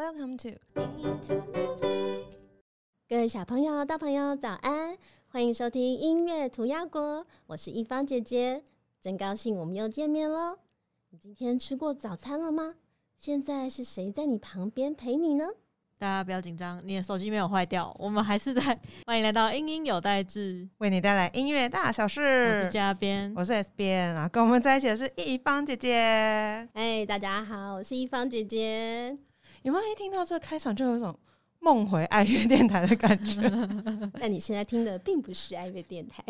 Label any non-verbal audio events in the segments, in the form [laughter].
Welcome to 各位小朋友、大朋友，早安！欢迎收听音乐涂鸦国，我是一芳姐姐，真高兴我们又见面喽。你今天吃过早餐了吗？现在是谁在你旁边陪你呢？大家不要紧张，你的手机没有坏掉，我们还是在。欢迎来到英音有代志，为你带来音乐大小事。我是嘉边，我是 S 边啊，跟我们在一起的是一芳姐姐。哎，大家好，我是一芳姐姐。有没有一听到这个开场就有一种梦回爱乐电台的感觉？[laughs] 那你现在听的并不是爱乐电台。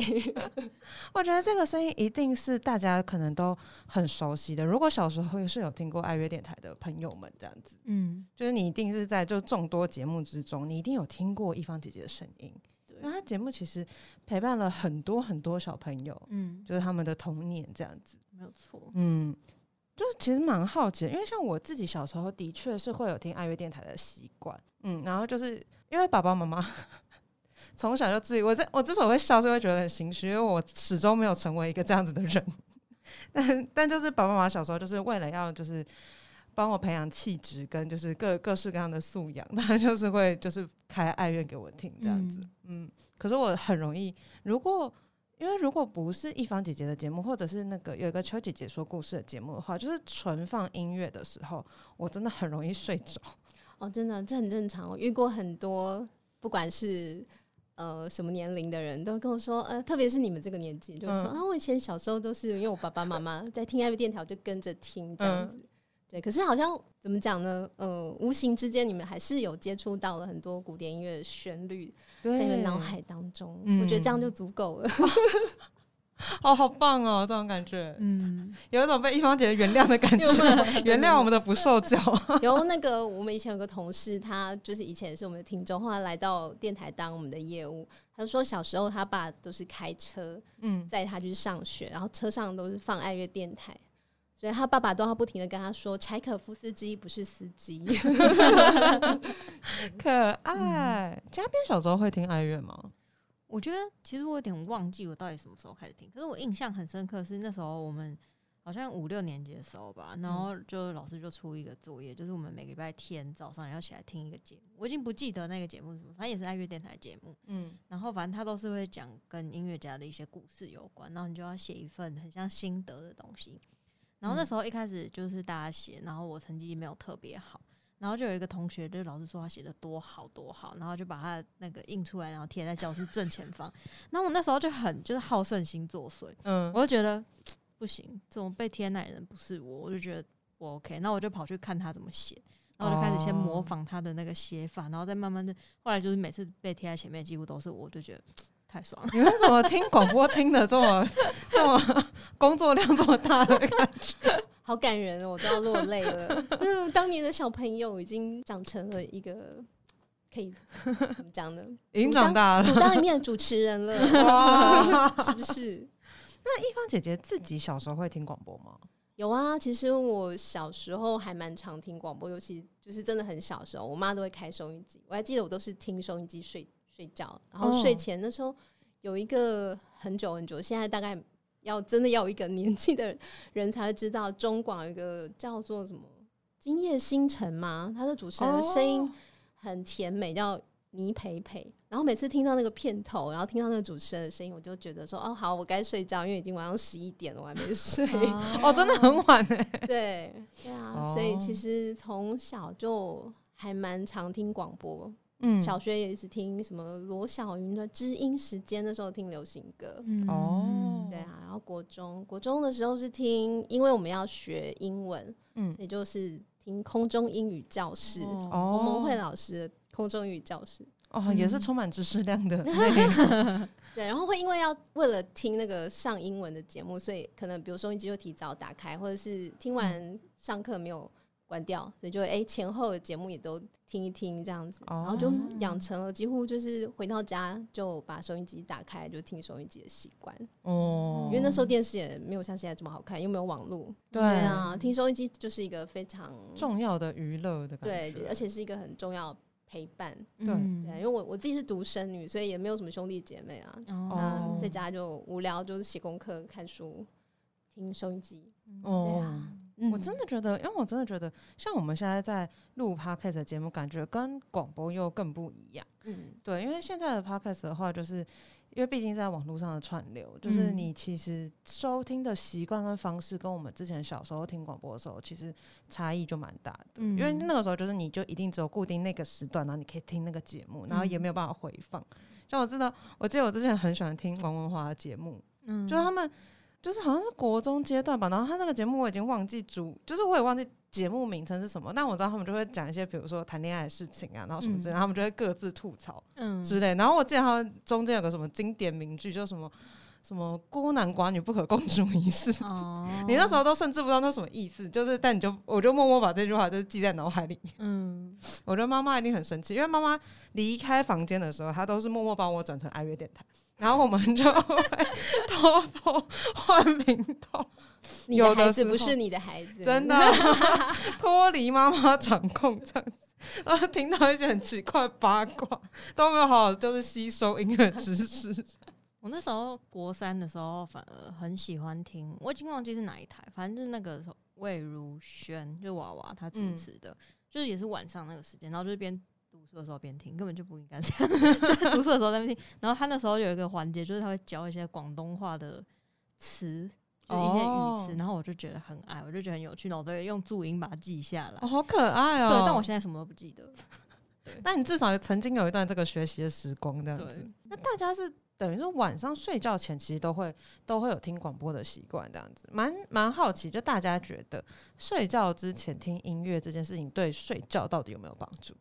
[laughs] 我觉得这个声音一定是大家可能都很熟悉的。如果小时候也是有听过爱乐电台的朋友们，这样子，嗯，就是你一定是在就众多节目之中，你一定有听过一方姐姐的声音。那他节目其实陪伴了很多很多小朋友，嗯，就是他们的童年这样子，没有错，嗯。就是其实蛮好奇，因为像我自己小时候的确是会有听爱乐电台的习惯，嗯，然后就是因为爸爸妈妈 [laughs] 从小就自己，我这我之所以会笑，是会觉得很心虚，因为我始终没有成为一个这样子的人，[laughs] 但但就是爸爸妈妈小时候就是为了要就是帮我培养气质跟就是各各式各样的素养，[laughs] 他就是会就是开爱乐给我听这样子，嗯，可是我很容易如果。因为如果不是一方姐姐的节目，或者是那个有一个邱姐姐说故事的节目的话，就是纯放音乐的时候，我真的很容易睡着。哦，真的，这很正常。我遇过很多，不管是呃什么年龄的人，都跟我说，呃，特别是你们这个年纪，就说啊，我以前小时候都是因为我爸爸妈妈在听 I V 电台，就跟着听这样子。对，可是好像怎么讲呢？呃，无形之间你们还是有接触到了很多古典音乐的旋律，在你们脑海当中，我觉得这样就足够了。[laughs] 哦，好棒哦，这种感觉，嗯，有一种被一芳姐姐原谅的感觉，[laughs] 原谅我们的不受教。[laughs] 有那个，我们以前有个同事，他就是以前也是我们的听众，后来来到电台当我们的业务。他说小时候他爸都是开车，嗯，载他去上学，然后车上都是放爱乐电台。所以他爸爸都要不停的跟他说：“柴可夫斯基不是司机。[laughs] ”可爱。嘉宾小时候会听爱乐吗？我觉得其实我有点忘记我到底什么时候开始听。可是我印象很深刻是那时候我们好像五六年级的时候吧，然后就老师就出一个作业，就是我们每个礼拜天早上要起来听一个节目。我已经不记得那个节目是什么，反正也是爱乐电台节目。嗯。然后反正他都是会讲跟音乐家的一些故事有关，然后你就要写一份很像心得的东西。然后那时候一开始就是大家写，然后我成绩没有特别好，然后就有一个同学就老师说他写的多好多好，然后就把他那个印出来，然后贴在教室正前方。然后我那时候就很就是好胜心作祟，嗯，我就觉得不行，这种被贴那人不是我，我就觉得不 OK。那我就跑去看他怎么写，然后我就开始先模仿他的那个写法，然后再慢慢的，后来就是每次被贴在前面几乎都是我，就觉得。太爽！了！你们怎么听广播听的这么 [laughs] 这么工作量这么大的感觉？[laughs] 好感人哦，我都要落泪了。[laughs] 嗯，当年的小朋友已经长成了一个可以怎么讲呢？已经长大了，独当一面的主持人了，是不是？那一芳姐姐自己小时候会听广播吗？有啊，其实我小时候还蛮常听广播，尤其就是真的很小时候，我妈都会开收音机，我还记得我都是听收音机睡。睡觉，然后睡前的时候有一个很久很久，现在大概要真的要一个年纪的人才会知道，中广有一个叫做什么《今夜星辰》嘛，他的主持人的声音很甜美，叫倪培培。然后每次听到那个片头，然后听到那个主持人的声音，我就觉得说哦，好，我该睡觉，因为已经晚上十一点了，我还没睡。[laughs] 哦，真的很晚哎。对对啊，所以其实从小就还蛮常听广播。嗯，小学也一直听什么罗小云的《知音时间》的时候听流行歌，哦，对啊，然后国中国中的时候是听，因为我们要学英文，嗯，所以就是听空中英语教室，洪蒙慧老师的空中英语教室，哦，也是充满知识量的 [laughs] [laughs] 对，然后会因为要为了听那个上英文的节目，所以可能比如收音机就提早打开，或者是听完上课没有。关掉，所以就哎前后的节目也都听一听这样子，然后就养成了几乎就是回到家就把收音机打开就听收音机的习惯。哦，因为那时候电视也没有像现在这么好看，又没有网络。对啊，听收音机就是一个非常重要的娱乐的感觉，对，而且是一个很重要陪伴。对对，因为我我自己是独生女，所以也没有什么兄弟姐妹啊。哦，在家就无聊，就是写功课、看书、听收音机。哦。嗯我真的觉得，因为我真的觉得，像我们现在在录 podcast 的节目，感觉跟广播又更不一样。嗯对，因为现在的 podcast 的话，就是因为毕竟在网络上的串流，就是嗯你其实收听的习惯跟方式，跟我们之前小时候听广播的时候，其实差异就蛮大的。嗯因为那个时候就是你就一定只有固定那个时段，然后你可以听那个节目，然后也没有办法回放。像我知道，我记得我之前很喜欢听王文华的节目，嗯就是他们就是好像是国中阶段吧，然后他那个节目我已经忘记主，就是我也忘记节目名称是什么，但我知道他们就会讲一些比如说谈恋爱的事情啊，然后什么之类，嗯他们就会各自吐槽嗯之类。然后我记得他们中间有个什么经典名句，就什么什么孤男寡女不可共处一室。哦 [laughs] 你那时候都甚至不知道那什么意思，就是但你就我就默默把这句话就是记在脑海里面。嗯我觉得妈妈一定很生气，因为妈妈离开房间的时候，她都是默默帮我转成爱乐电台，然后我们就会偷偷换名头，你有的孩子不是你的孩子，真的。[laughs] 脱离妈妈掌控这样子。然后听到一些很奇怪的八卦，都没有好好就是吸收音乐知识。我那时候国三的时候，反而很喜欢听，我已经忘记是哪一台，反正就是那个魏如萱，就娃娃她主嗯持的，就是也是晚上那个时间，然后就是边读书的时候边听，根本就不应该这样，[laughs] 读书的时候在那边听。然后他那时候有一个环节，就是他会教一些广东话的词，就是一些语词，哦然后我就觉得很爱，我就觉得很有趣，然后我都会用注音把它记下来。哦，好可爱哦！对，但我现在什么都不记得了。那你至少曾经有一段这个学习的时光，这样子。那大家是等于说晚上睡觉前，其实都会都会有听广播的习惯，这样子。蛮蛮好奇，就大家觉得睡觉之前听音乐这件事情，对睡觉到底有没有帮助？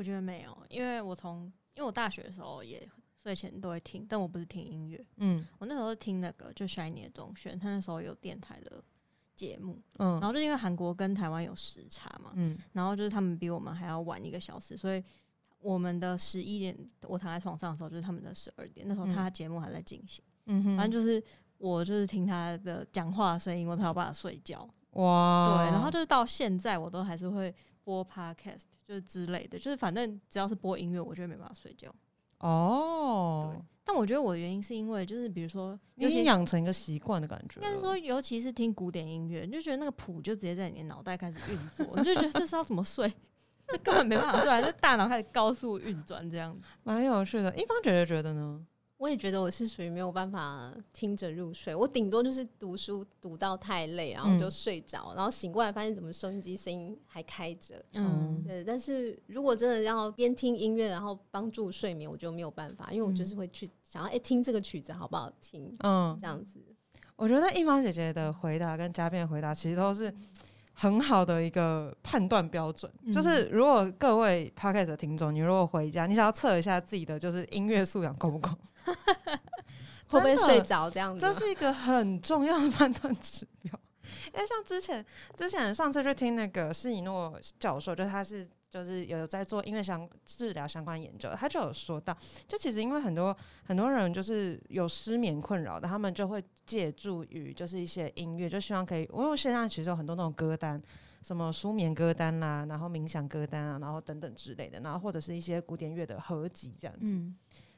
我觉得没有，因为我从因为我大学的时候也睡前都会听，但我不是听音乐，嗯。我那时候是听那个就 Shiny 的中轩，他那时候有电台的节目，嗯。然后就因为韩国跟台湾有时差嘛，嗯。然后就是他们比我们还要晚一个小时，所以我们的十一点我躺在床上的时候，就是他们的十二点，那时候他节目还在进行，嗯哼，反正就是我就是听他的讲话的声音，我才有办法睡觉。哇，对，然后就是到现在我都还是会播 podcast，就是之类的，就是反正只要是播音乐，我就会没办法睡觉。哦对，但我觉得我的原因是因为就是比如说，你已经养成一个习惯的感觉了。应该是说，尤其是听古典音乐，你就觉得那个谱就直接在你的脑袋开始运作，你就觉得这是要怎么睡，这根本没办法睡，啊这大脑开始高速运转这样子。蛮有趣的。一方觉得觉得呢？我也觉得我是属于没有办法听着入睡，我顶多就是读书读到太累，然后就嗯睡着，然后醒过来发现怎么收音机声音还开着。嗯，对，但是如果真的要边听音乐，然后帮助睡眠，我就没有办法，因为我就是会去想要哎、听这个曲子好不好听，嗯这，样子。我觉得一芳姐姐的回答跟嘉宾的回答其实都是很好的一个判断标准。嗯就是如果各位 podcast 的听众，你如果回家，你想要测一下自己的就是音乐素养够不够，[laughs] 会不会睡着这样子？这是一个很重要的判断指标。因为像之前之前上次就听那个施以诺教授，就他是就是有在做音乐相治疗相关研究，他就有说到，就其实因为很多很多人就是有失眠困扰的，他们就会借助于就是一些音乐，就希望可以，因为现在其实有很多那种歌单。什么舒眠歌单啦，然后冥想歌单啊，然后等等之类的，然后或者是一些古典乐的合集这样子。嗯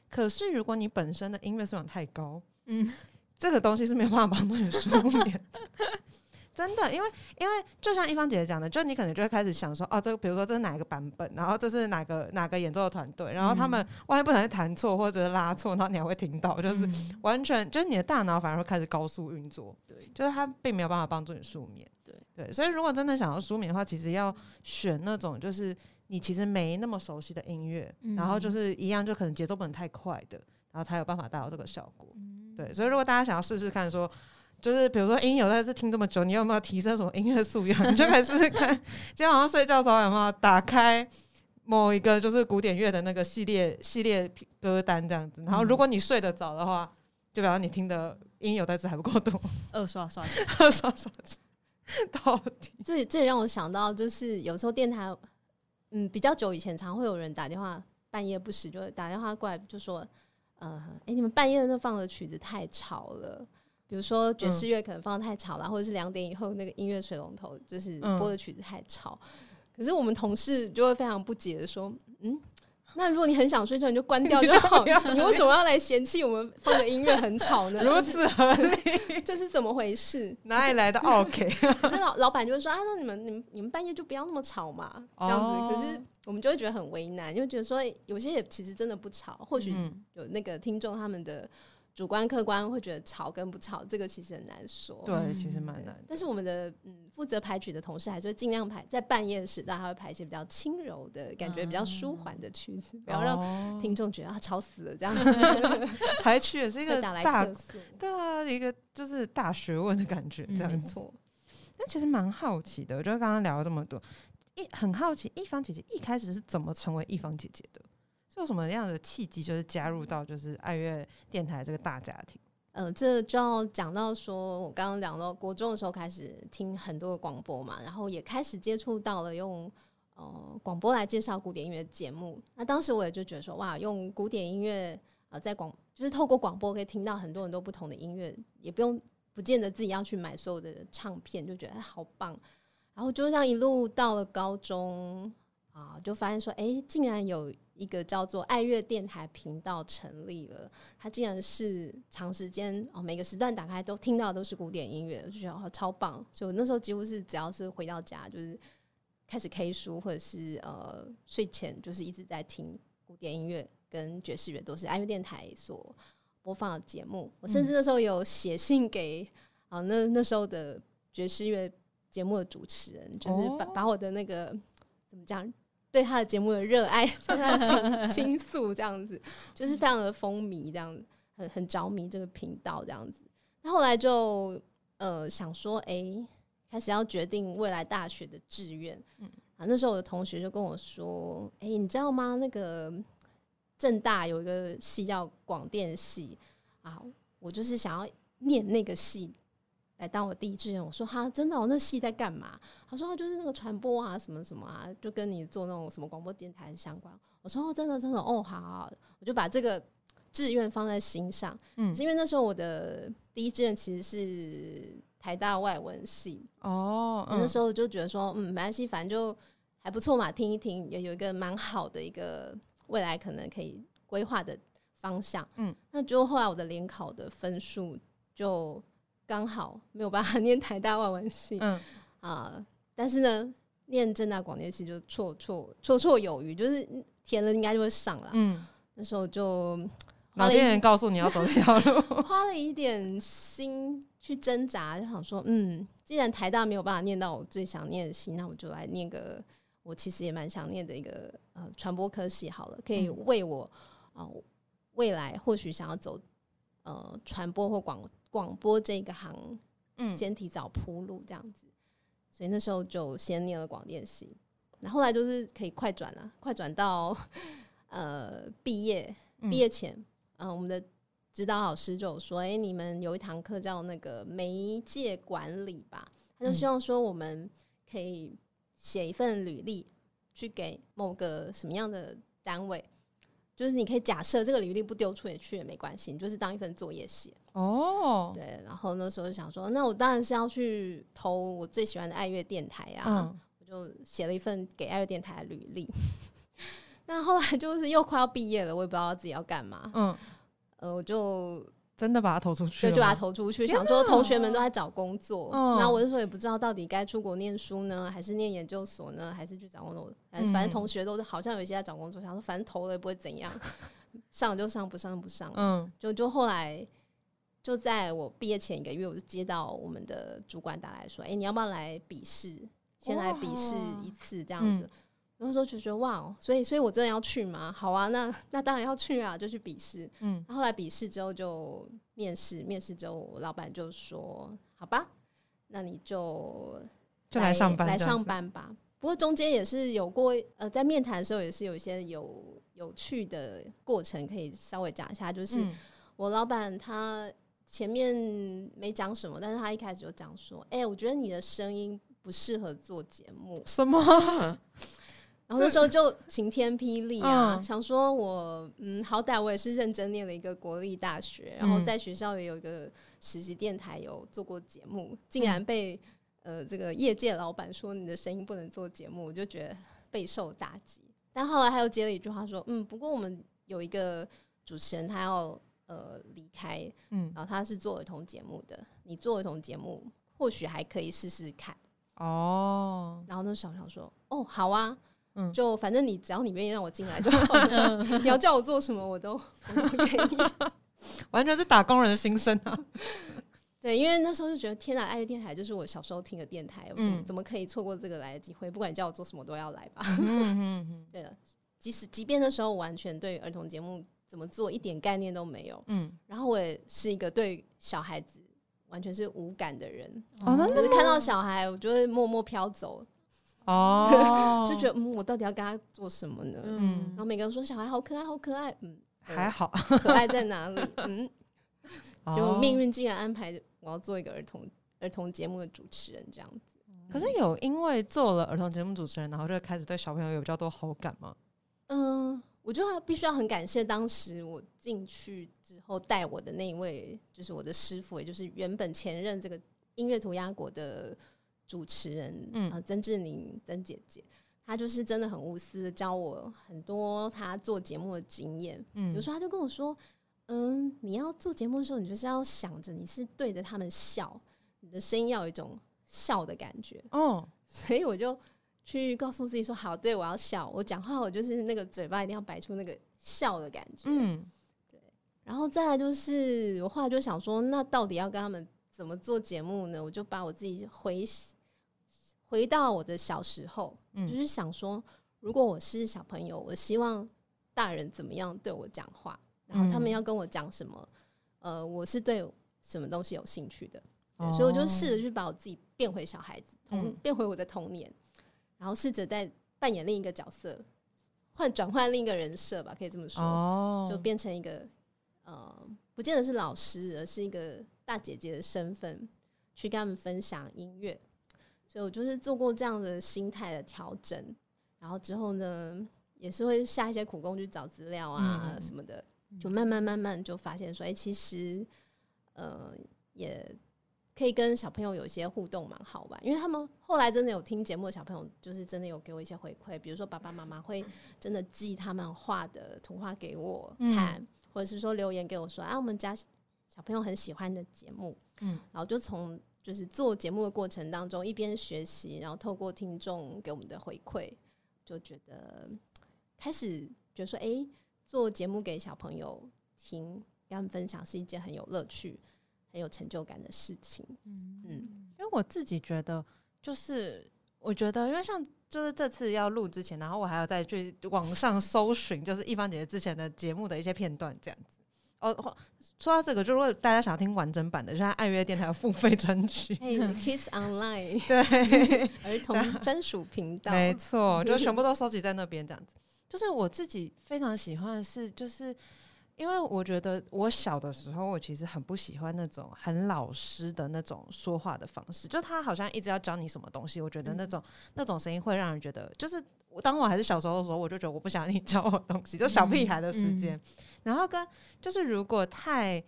可是如果你本身的音乐素养太高，嗯，这个东西是没有办法帮助你 [laughs] 舒眠的。真的，因为因为就像一芳姐姐讲的，就你可能就会开始想说，哦，这个比如说这是哪一个版本，然后这是哪个哪个演奏的团队，然后他们万一不小心弹错或者是拉错，然后你还会听到，就是嗯完全就是你的大脑反而会开始高速运作，对，就是它并没有办法帮助你睡眠。对对，所以如果真的想要舒眠的话，其实要选那种就是你其实没那么熟悉的音乐，然后就嗯是一样，就可能节奏不能太快的，然后才有办法达到这个效果。嗯对，所以如果大家想要试试看说。就是比如说音有在这听这么久，你有没有提升什么音乐素养？你就可以试试看，今天晚上睡觉的时候有没有打开某一个就是古典乐的那个系列系列歌单这样子。然后如果你睡得着的话，就表示你听的音有在字还不够多，二刷刷二，刷刷到底这这也让我想到，就是有时候电台，嗯，比较久以前，常会有人打电话，半夜不时就会打电话过来，就说，呃，哎、你们半夜那放的曲子太吵了。比如说爵士乐可能放的太吵了，或者是两点以后那个音乐水龙头就是嗯播的曲子太吵。可是我们同事就会非常不解的说：“嗯，那如果你很想睡觉，你就关掉就好。你为什么要来嫌弃我们放的音乐很吵呢？[laughs] 如此合理，[laughs] 这是怎么回事？哪里来的 OK？[laughs] 可是老老板就会说啊，那你们、你们、你们半夜就不要那么吵嘛，这样子。可是我们就会觉得很为难，就觉得说有些也其实真的不吵，或许有那个听众他们的。主观客观会觉得吵跟不吵，这个其实很难说。对，其实蛮难。但是我们的嗯负责排曲的同事还是会尽量排在半夜时段，他会排一些比较轻柔的感觉、比较舒缓的曲子，不要让听众觉得啊吵死了这样。[laughs] 排曲也是一个大，对啊，一个就是大学问的感觉，这样错。那其实蛮好奇的，我觉得刚刚聊了这么多，一很好奇，一方姐姐一开始是怎么成为一方姐姐的？有什么样的契机，就是加入到就是爱乐电台这个大家庭？呃，这就要讲到说，我刚刚讲到国中的时候开始听很多的广播嘛，然后也开始接触到了用呃广播来介绍古典音乐节目。那当时我也就觉得说，哇，用古典音乐呃在广就是透过广播可以听到很多很多不同的音乐，也不用不见得自己要去买所有的唱片，就觉得好棒。然后就这样一路到了高中啊，就发现说，哎，竟然有。一个叫做爱乐电台频道成立了，它竟然是长时间哦，每个时段打开都听到都是古典音乐，就觉得超棒。就那时候几乎是只要是回到家，就是开始 K 书，或者是呃睡前，就是一直在听古典音乐跟爵士乐，都是爱乐电台所播放的节目。我甚至那时候有写信给啊那那时候的爵士乐节目的主持人，就是把把我的那个怎么讲？对他的节目的热爱 [laughs] 向他倾 [laughs] 倾诉，这样子就是非常的风靡，这样很很着迷这个频道这样子。那后来就呃想说，哎，开始要决定未来大学的志愿。嗯啊，那时候我的同学就跟我说，哎，你知道吗？那个正大有一个系叫广电系啊，我就是想要念那个系。来当我第一志愿，我说哈，真的，我那戏在干嘛？他说就是那个传播啊，什么什么啊，就跟你做那种什么广播电台相关。我说哦，真的真的哦，好，好，我就把这个志愿放在心上。嗯，是因为那时候我的第一志愿其实是台大外文系哦，那时候就觉得说，嗯，没关系，反正就还不错嘛，听一听，也有一个蛮好的一个未来可能可以规划的方向。嗯，那就后来我的联考的分数就。刚好没有办法念台大外文系，嗯。啊，但是呢，念正大广电系就绰绰绰绰有余，就是填了应该就会上了。嗯，那时候就老天爷告诉你要走这条路，[laughs] 花了一点心去挣扎，就想说，嗯，既然台大没有办法念到我最想念的系，那我就来念个我其实也蛮想念的一个呃传播科系好了，可以为我啊未来或许想要走呃传播或广。广播这个行，嗯，先提早铺路这样子，所以那时候就先念了广电系，那后来就是可以快转了，快转到呃毕业，毕业前，嗯，我们的指导老师就说，哎，你们有一堂课叫那个媒介管理吧，他就希望说我们可以写一份履历去给某个什么样的单位。就是你可以假设这个履历不丢出也去也没关系，你就是当一份作业写哦。对，然后那时候就想说，那我当然是要去投我最喜欢的爱乐电台啊，我就写了一份给爱乐电台的履历。[laughs] 那后来就是又快要毕业了，我也不知道自己要干嘛。嗯，呃，我就。真的把它投出去，对，就把它投出去。想说同学们都在找工作，那我那时候也不知道到底该出国念书呢，还是念研究所呢，还是去找工作。反正同学都好像有一些在找工作，想说反正投了也不会怎样，[laughs] 上就上，不上不上。嗯，就就后来就在我毕业前一个月，我就接到我们的主管打来说：“哎，你要不要来笔试？先来笔试一次这样子。”那时候就觉得哇，所以所以我真的要去吗？好啊，那那当然要去啊，就去笔试。嗯，后来笔试之后就面试，面试之后老板就说：“好吧，那你就就来上班来上班吧。”不过中间也是有过呃，在面谈的时候也是有一些有有趣的过程，可以稍微讲一下。就是我老板他前面没讲什么，但是他一开始就讲说：“哎，我觉得你的声音不适合做节目。”什么？[laughs] 然后那时候就晴天霹雳啊，想说我嗯，好歹我也是认真念了一个国立大学，然后在学校也有一个实习电台有做过节目，竟然被呃这个业界老板说你的声音不能做节目，我就觉得备受打击。但后来他又接了一句话说，嗯，不过我们有一个主持人他要呃离开，嗯。然后他是做儿童节目的，你做儿童节目或许还可以试试看。哦，然后那小小说，哦，好啊，嗯。就反正你只要你愿意让我进来就好了，[laughs] [laughs] 你要叫我做什么我都 [laughs] 我都可以。完全是打工人的心声啊！对，因为那时候就觉得天哪，爱乐电台就是我小时候听的电台，我怎么、嗯。怎么可以错过这个来的机会？不管你叫我做什么，都要来吧。嗯嗯对了，即使即便那时候我完全对儿童节目怎么做一点概念都没有，嗯，然后我也是一个对小孩子完全是无感的人，哦就是看到小孩我就会默默飘走，哦，就觉得嗯，我到底要跟他做什么呢？嗯然后每个人说小孩好可爱，好可爱，嗯，还好，可爱在哪里？嗯，[laughs] 就哦命运竟然安排我要做一个儿童儿童节目的主持人这样子。可是有因为做了儿童节目主持人，然后就开始对小朋友有比较多好感吗？嗯，我就要必须要很感谢当时我进去之后带我的那一位，就是我的师傅，也就是原本前任这个音乐涂鸦国的主持人，嗯嗯，曾志宁曾姐姐，她就是真的很无私的教我很多她做节目的经验。嗯比如说，她就跟我说，嗯，你要做节目的时候，你就是要想着你是对着他们笑，你的声音要有一种笑的感觉。哦，所以我就去告诉自己说：“好，对我要笑，我讲话我就是那个嘴巴一定要摆出那个笑的感觉。嗯然后再来就是，我后来就想说，那到底要跟他们怎么做节目呢？我就把我自己回回到我的小时候，嗯就是想说，如果我是小朋友，我希望大人怎么样对我讲话，然后他们嗯要跟我讲什么，呃，我是对什么东西有兴趣的。对，哦所以我就试着去把我自己变回小孩子，童、嗯变回我的童年，然后试着在扮演另一个角色，换转换另一个人设吧，可以这么说，哦，就变成一个呃，不见得是老师，而是一个大姐姐的身份，去跟他们分享音乐。所以我就是做过这样的心态的调整，然后之后呢，也是会下一些苦功去找资料啊嗯什么的，就慢慢慢慢就发现说，哎、其实呃也可以跟小朋友有一些互动，蛮好玩。因为他们后来真的有听节目的小朋友，就是真的有给我一些回馈，比如说爸爸妈妈会真的寄他们画的图画给我看，或者是说留言给我说啊，我们家小朋友很喜欢的节目，嗯然后就从就是做节目的过程当中，一边学习，然后透过听众给我们的回馈，就觉得开始觉得说，哎、做节目给小朋友听，跟他们分享是一件很有乐趣、很有成就感的事情。嗯因为我自己觉得，就是我觉得，因为像就是这次要录之前，然后我还要再去网上搜寻，就是一芳姐姐之前的节目的一些片段，这样子。哦，或说到这个，就如果大家想要听完整版的，就在爱乐电台有付费专区，哎、Kids Online [laughs] 对，[laughs] 儿童专属频道，没错，就全部都收集在那边，这样子。就是我自己非常喜欢的是，就是因为我觉得我小的时候，我其实很不喜欢那种很老师的那种说话的方式，就他好像一直要教你什么东西，我觉得那种、那种声音会让人觉得，就是我当我还是小时候的时候，我就觉得我不想你教我东西，就小屁孩的时间。然后跟就是如果太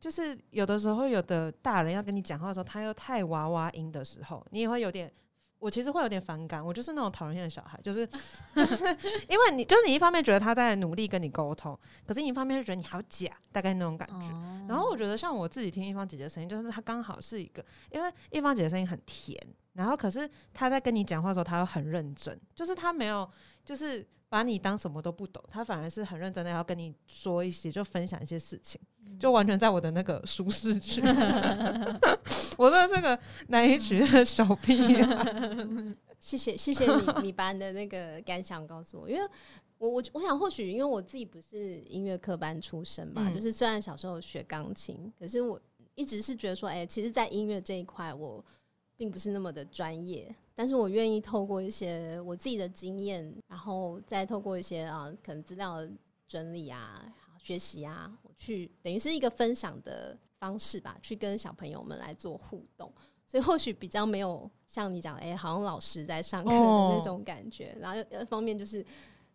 就是有的时候有的大人要跟你讲话的时候，他又太娃娃音的时候，你也会有点。我其实会有点反感，我就是那种讨人厌的小孩，就是就是 [laughs] 因为你就是你一方面觉得他在努力跟你沟通，可是你一方面就觉得你好假，大概那种感觉。哦然后我觉得像我自己听一方姐姐的声音，就是她刚好是一个，因为一方姐姐声音很甜，然后可是她在跟你讲话的时候，她又很认真，就是她没有就是把你当什么都不懂，他反而是很认真的要跟你说一些，就分享一些事情，就完全在我的那个舒适区。[laughs] 我真的是个难以取悦的小屁孩。[laughs] 谢谢谢谢你，你把你的那个感想告诉我，因为我我我想或许因为我自己不是音乐科班出身嘛，嗯就是虽然小时候学钢琴，可是我一直是觉得说，哎、其实，在音乐这一块我并不是那么的专业，但是我愿意透过一些我自己的经验，然后再透过一些啊可能资料整理啊、学习啊，我去等于是一个分享的方式吧，去跟小朋友们来做互动。所以或许比较没有像你讲，哎、好像老师在上课的那种感觉。然后又一方面就是，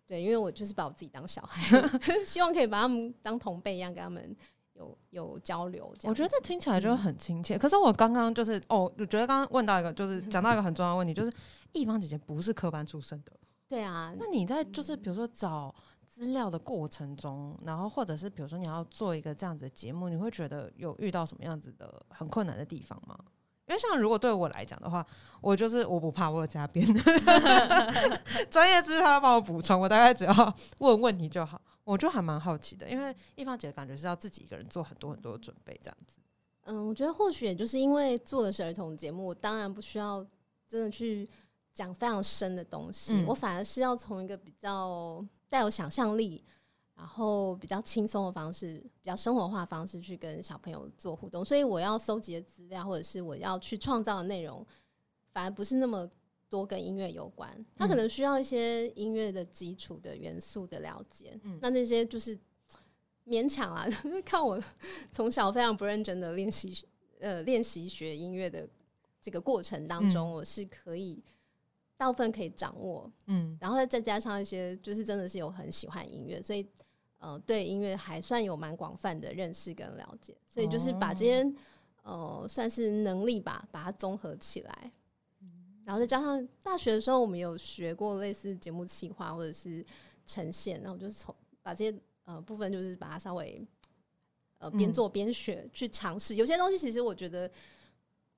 对，因为我就是把我自己当小孩，[laughs] 希望可以把他们当同辈一样，跟他们有有交流。这样我觉得子听起来就很亲切。可是我刚刚就是哦，我觉得刚刚问到一个，就是 [laughs] 讲到一个很重要的问题，就是一方姐姐不是科班出身的，对啊，那你在就是比如说找资料的过程中，然后或者是比如说你要做一个这样子的节目，你会觉得有遇到什么样子的很困难的地方吗？因为像如果对我来讲的话，我就是我不怕我有加编，[laughs] 专业知识他要帮我补充，我大概只要问问题就好。我就还蛮好奇的，因为一芳姐感觉是要自己一个人做很多很多的准备这样子。嗯，我觉得或许也就是因为做的是儿童节目，我当然不需要真的去讲非常深的东西，嗯我反而是要从一个比较带有想象力，然后比较轻松的方式，比较生活化的方式去跟小朋友做互动。所以我要搜集的资料，或者是我要去创造的内容，反而不是那么多跟音乐有关，他可能需要一些音乐的基础的元素的了解。嗯那那些就是勉强啊，[laughs] 看我从小非常不认真的练习，呃，练习学音乐的这个过程当中，嗯我是可以大部分可以掌握，嗯然后再再加上一些，就是真的是有很喜欢音乐，所以呃，对音乐还算有蛮广泛的认识跟了解，所以就是把这些呃算是能力吧，把它综合起来。然后再加上大学的时候，我们有学过类似节目企划或者是呈现，然后我就是从把这些呃部分，就是把它稍微呃边嗯做边学、去尝试。有些东西其实我觉得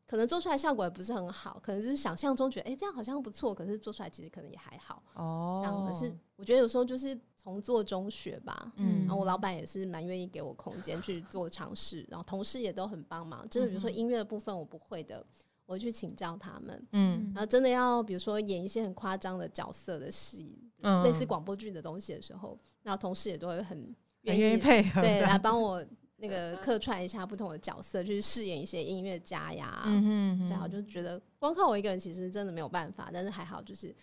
可能做出来效果也不是很好，可能就是想象中觉得哎、诶这样好像不错，可是做出来其实可能也还好。哦这样可是我觉得有时候就是从做中学吧。嗯然后我老板也是蛮愿意给我空间去做尝试，然后同事也都很帮忙。真的，比如说音乐的部分我不会的，我去请教他们。嗯然后真的要比如说演一些很夸张的角色的戏，嗯类似广播剧的东西的时候，然后同事也都会很很愿意意配合对来帮我那个客串一下不同的角色，去饰演一些音乐家呀。嗯哼哼对啊，我就觉得光靠我一个人其实真的没有办法，但是还好，就是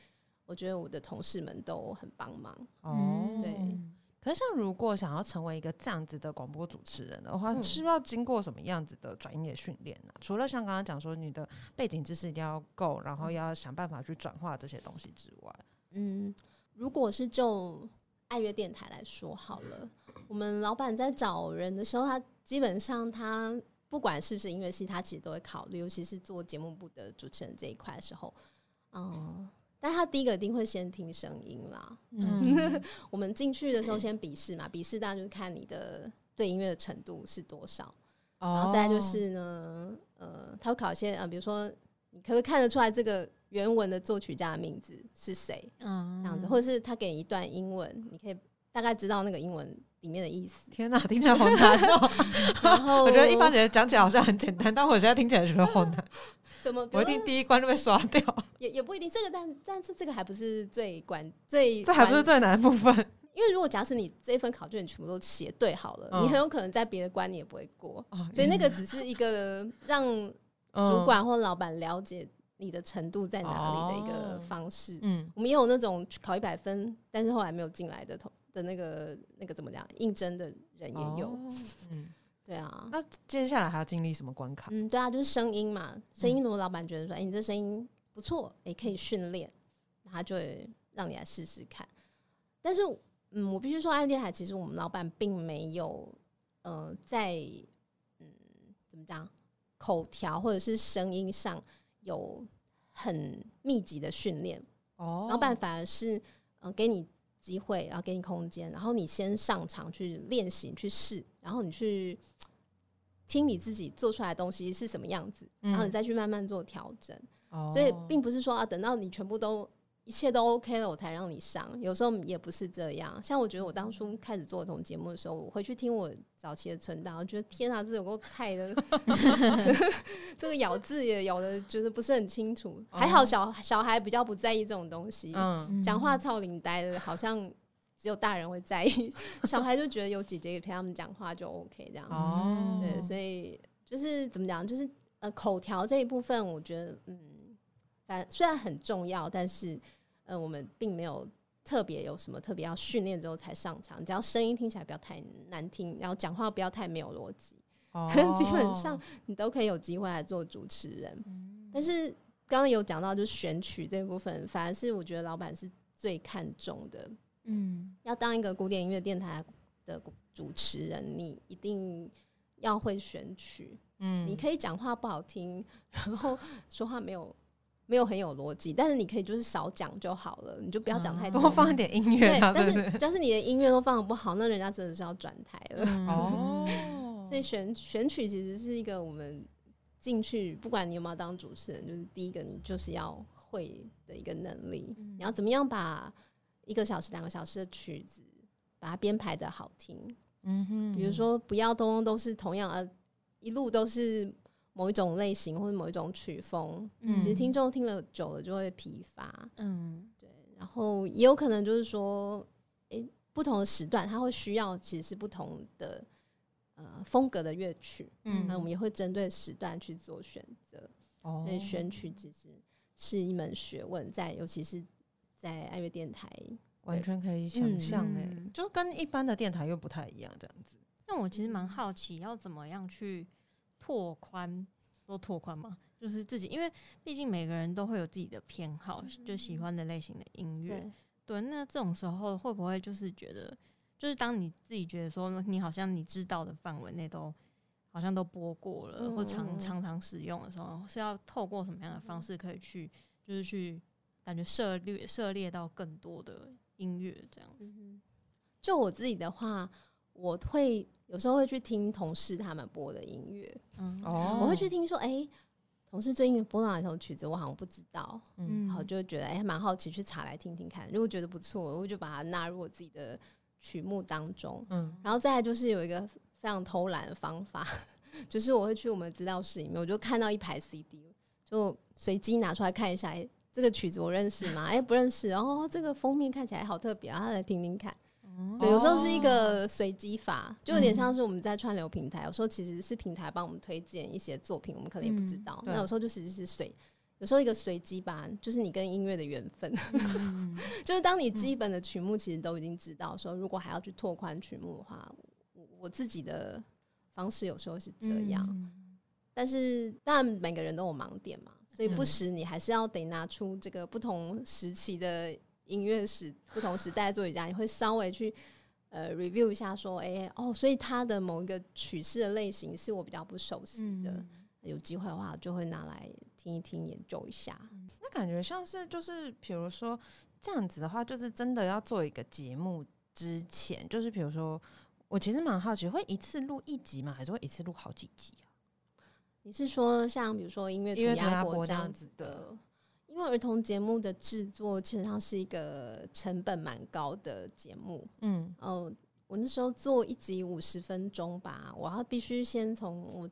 我觉得我的同事们都很帮忙。哦，对可是，像如果想要成为一个这样子的广播主持人的话，嗯是要经过什么样子的专业训练呢？除了像刚刚讲说你的背景知识一定要够，然后要想办法去转化这些东西之外，嗯，如果是就爱乐电台来说好了，我们老板在找人的时候，他基本上他不管是不是音乐系，他其实都会考虑，尤其是做节目部的主持人这一块的时候，嗯。但他第一个一定会先听声音啦。嗯 [laughs] 我们进去的时候先笔试嘛，笔试当然就是看你的对音乐的程度是多少。然后再就哦是呢，呃，他会考一些呃，比如说你可不可以看得出来这个原文的作曲家的名字是谁，嗯这样子，或者是他给你一段英文，你可以大概知道那个英文里面的意思。天哪，听起来好难哦！[laughs] 然后我觉得一般姐讲起来好像很简单，但我现在听起来觉得好难，什么，比我一定第一关就被刷掉，[laughs] 也也不一定，这个但但是这个还不是最关最这还不是最难的部分。因为如果假使你这一份考卷你全部都写对好了，嗯。你很有可能在别的关你也不会过，哦所以那个只是一个让嗯。主管或老板了解你的程度在哪里的一个哦方式。嗯。我们也有那种考一百分，但是后来没有进来的同的那个那个怎么讲，应征的人也有。哦嗯，对啊，那接下来还要经历什么关卡？嗯，对啊，就是声音嘛，声音如果老板觉得说，哎、你这声音不错，也可以训练，他就会让你来试试看。但是，嗯，我必须说，爱电海其实我们老板并没有，呃，在嗯怎么讲，口条或者是声音上有很密集的训练。哦老板反而是呃给你机会，然后给你空间，然后你先上场去练习、去试，然后你去听你自己做出来的东西是什么样子，然后你再去慢慢做调整。哦所以并不是说啊，等到你全部都一切都 OK 了，我才让你上。有时候也不是这样。像我觉得我当初开始做这种节目的时候，我回去听我早期的存档，我觉得天啊，这有够菜的，[laughs] [laughs] 这个咬字也咬的，就是不是很清楚。还好小小孩比较不在意这种东西，嗯讲话操领呆的，好像只有大人会在意，小孩就觉得有姐姐陪他们讲话就 OK 这样。哦，对，所以就是怎么讲，就是呃口条这一部分，我觉得嗯，反虽然很重要，但是呃我们并没有特别有什么特别要训练之后才上场，只要声音听起来不要太难听，然后讲话不要太没有逻辑，[laughs] 哦基本上你都可以有机会来做主持人。但是刚刚有讲到，就是选曲这部分，反而是我觉得老板是最看重的。嗯要当一个古典音乐电台的主持人，你一定要会选曲。嗯你可以讲话不好听，然后说话没有没有很有逻辑，但是你可以就是少讲就好了，你就不要讲太多。多放一点音乐，但是不是？是但是你的音乐都放的不好，那人家真的是要转台了。嗯哦，[laughs] 所以选选曲其实是一个我们进去，不管你有没有当主持人，就是第一个你就是要会的一个能力。嗯你要怎么样把一个小时、两个小时的曲子把它编排的好听？嗯哼比如，说，不要通通都是同样呃，一路都是某一种类型或者某一种曲风。嗯其实听众听了久了就会疲乏。嗯对，然后也有可能就是说，诶、不同的时段它会需要其实是不同的呃风格的乐曲。嗯那我们也会针对时段去做选择，哦所以选曲其实是一门学问，在尤其是在爱乐电台，完全可以想象诶、嗯就跟一般的电台又不太一样，这样子。那我其实蛮好奇，要怎么样去拓宽，说拓宽嘛，就是自己，因为毕竟每个人都会有自己的偏好，就喜欢的类型的音乐。对，对，那这种时候会不会就是觉得，就是当你自己觉得说，你好像你知道的范围内都好像都播过了，或常嗯常常使用的时候，是要透过什么样的方式可以去，就是去感觉涉猎涉猎到更多的音乐这样子？嗯，就我自己的话，我会有时候会去听同事他们播的音乐，嗯哦我会去听说，哎、同事最近播哪一首曲子，我好像不知道，嗯然后就会觉得哎，蛮、好奇去查来听听看。如果觉得不错，我就把它纳入我自己的曲目当中。嗯然后再来就是有一个非常偷懒的方法，[laughs] 就是我会去我们资料室里面，我就看到一排 CD，就随机拿出来看一下，哎、这个曲子我认识吗？哎、不认识。然后这个封面看起来好特别，然后来听听看。嗯对，有时候是一个随机法，就有点像是我们在串流平台，有时候其实是平台帮我们推荐一些作品，我们可能也不知嗯道。对那有时候就其实是随，有时候一个随机吧，就是你跟音乐的缘分。嗯 [laughs] 就是当你基本的曲目其实都已经知道，说如果还要去拓宽曲目的话，我我自己的方式有时候是这样。嗯但是当然每个人都有盲点嘛，所以不嗯时你还是要得拿出这个不同时期的音乐史、不同时代的作曲家，你会稍微去呃 review 一下，说，哎、哦，所以他的某一个曲式的类型是我比较不熟悉的，嗯有机会的话就会拿来听一听、研究一下。那感觉像是就是比如说这样子的话，就是真的要做一个节目之前，就是比如说我其实蛮好奇，会一次录一集吗？还是会一次录好几集啊？你是说像比如说音乐涂鸦鸦国这样子的的？因为儿童节目的制作基本上是一个成本蛮高的节目，嗯哦，我那时候做一集五十分钟吧，我要必须先从我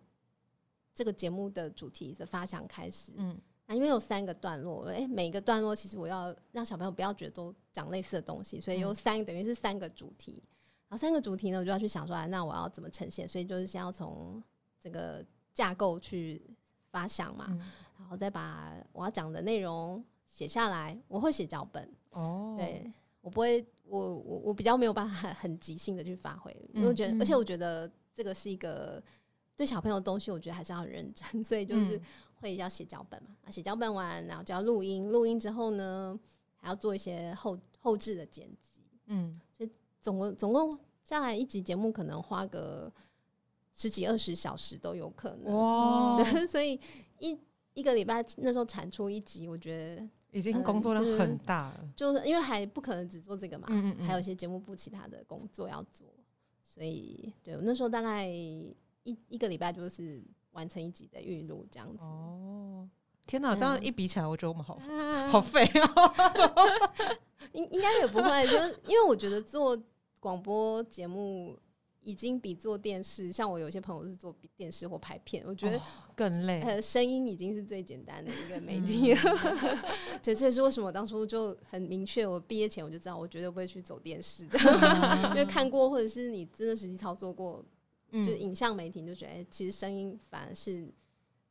这个节目的主题的发想开始。嗯那因为有三个段落，诶，每一个段落其实我要让小朋友不要觉得都讲类似的东西，所以有嗯三等于是三个主题。然后三个主题呢，我就要去想出来，那我要怎么呈现？所以就是先要从这个架构去发想嘛，嗯。然后再把我要讲的内容写下来。我会写脚本，哦，对我不会，我我我比较没有办法很很即兴的去发挥，因为我觉得，嗯。而且我觉得这个是一个对小朋友的东西，我觉得还是要很认真，[laughs] 所以就是嗯。会要写脚本嘛，啊，写脚本完，然后就要录音，录音之后呢，还要做一些后后置的剪辑，嗯。所以总共总共下来一集节目可能花个十几二十小时都有可能，哇，[laughs] 对，所以一一个礼拜那时候产出一集，我觉得已经工作量很大了。就是因为还不可能只做这个嘛，嗯嗯嗯还有一些节目部其他的工作要做，所以对我那时候大概一一个礼拜就是完成一集的预录这样子。哦，天哪，这样嗯一比起来，我觉得我们好啊 [laughs] 好废哦！[laughs] 应应该也不会，就是因为我觉得做广播节目已经比做电视，像我有些朋友是做电视或拍片，我觉得、哦更累。呃声音已经是最简单的一个媒体了。[laughs] 对，这也是为什么我当初就很明确，我毕业前我就知道我绝对不会去走电视的，因 [laughs] 为看过或者是你真的实际操作过，嗯就是影像媒体，你就觉得、哎其实声音反而是。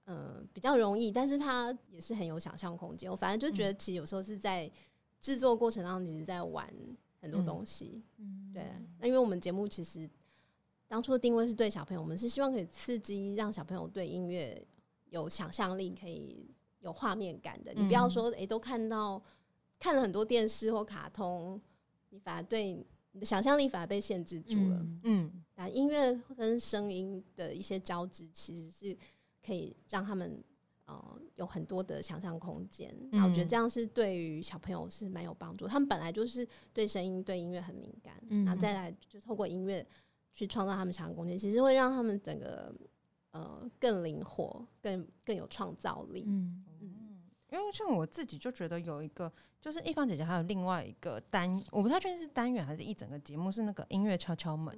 呃，比较容易，但是它也是很有想象空间。我反正就觉得，其实有时候是在制作过程当中，其实在玩很多嗯东西。嗯对，那因为我们节目其实当初的定位是对小朋友，我们是希望可以刺激让小朋友对音乐有想象力，可以有画面感的。你不要嗯说诶、都看到看了很多电视或卡通，你反而对你的想象力反而被限制住了。嗯嗯那音乐跟声音的一些交织，其实是可以让他们呃有很多的想象空间。那我觉得嗯这样是对于小朋友是蛮有帮助。他们本来就是对声音、对音乐很敏感，嗯然后再来就透过音乐去创造他们想的空间，其实会让他们整个呃更灵活、更更有创造力。嗯嗯因为像我自己就觉得有一个，就是一方姐姐还有另外一个单，我不太确定是单元还是一整个节目，是那个音乐敲敲门，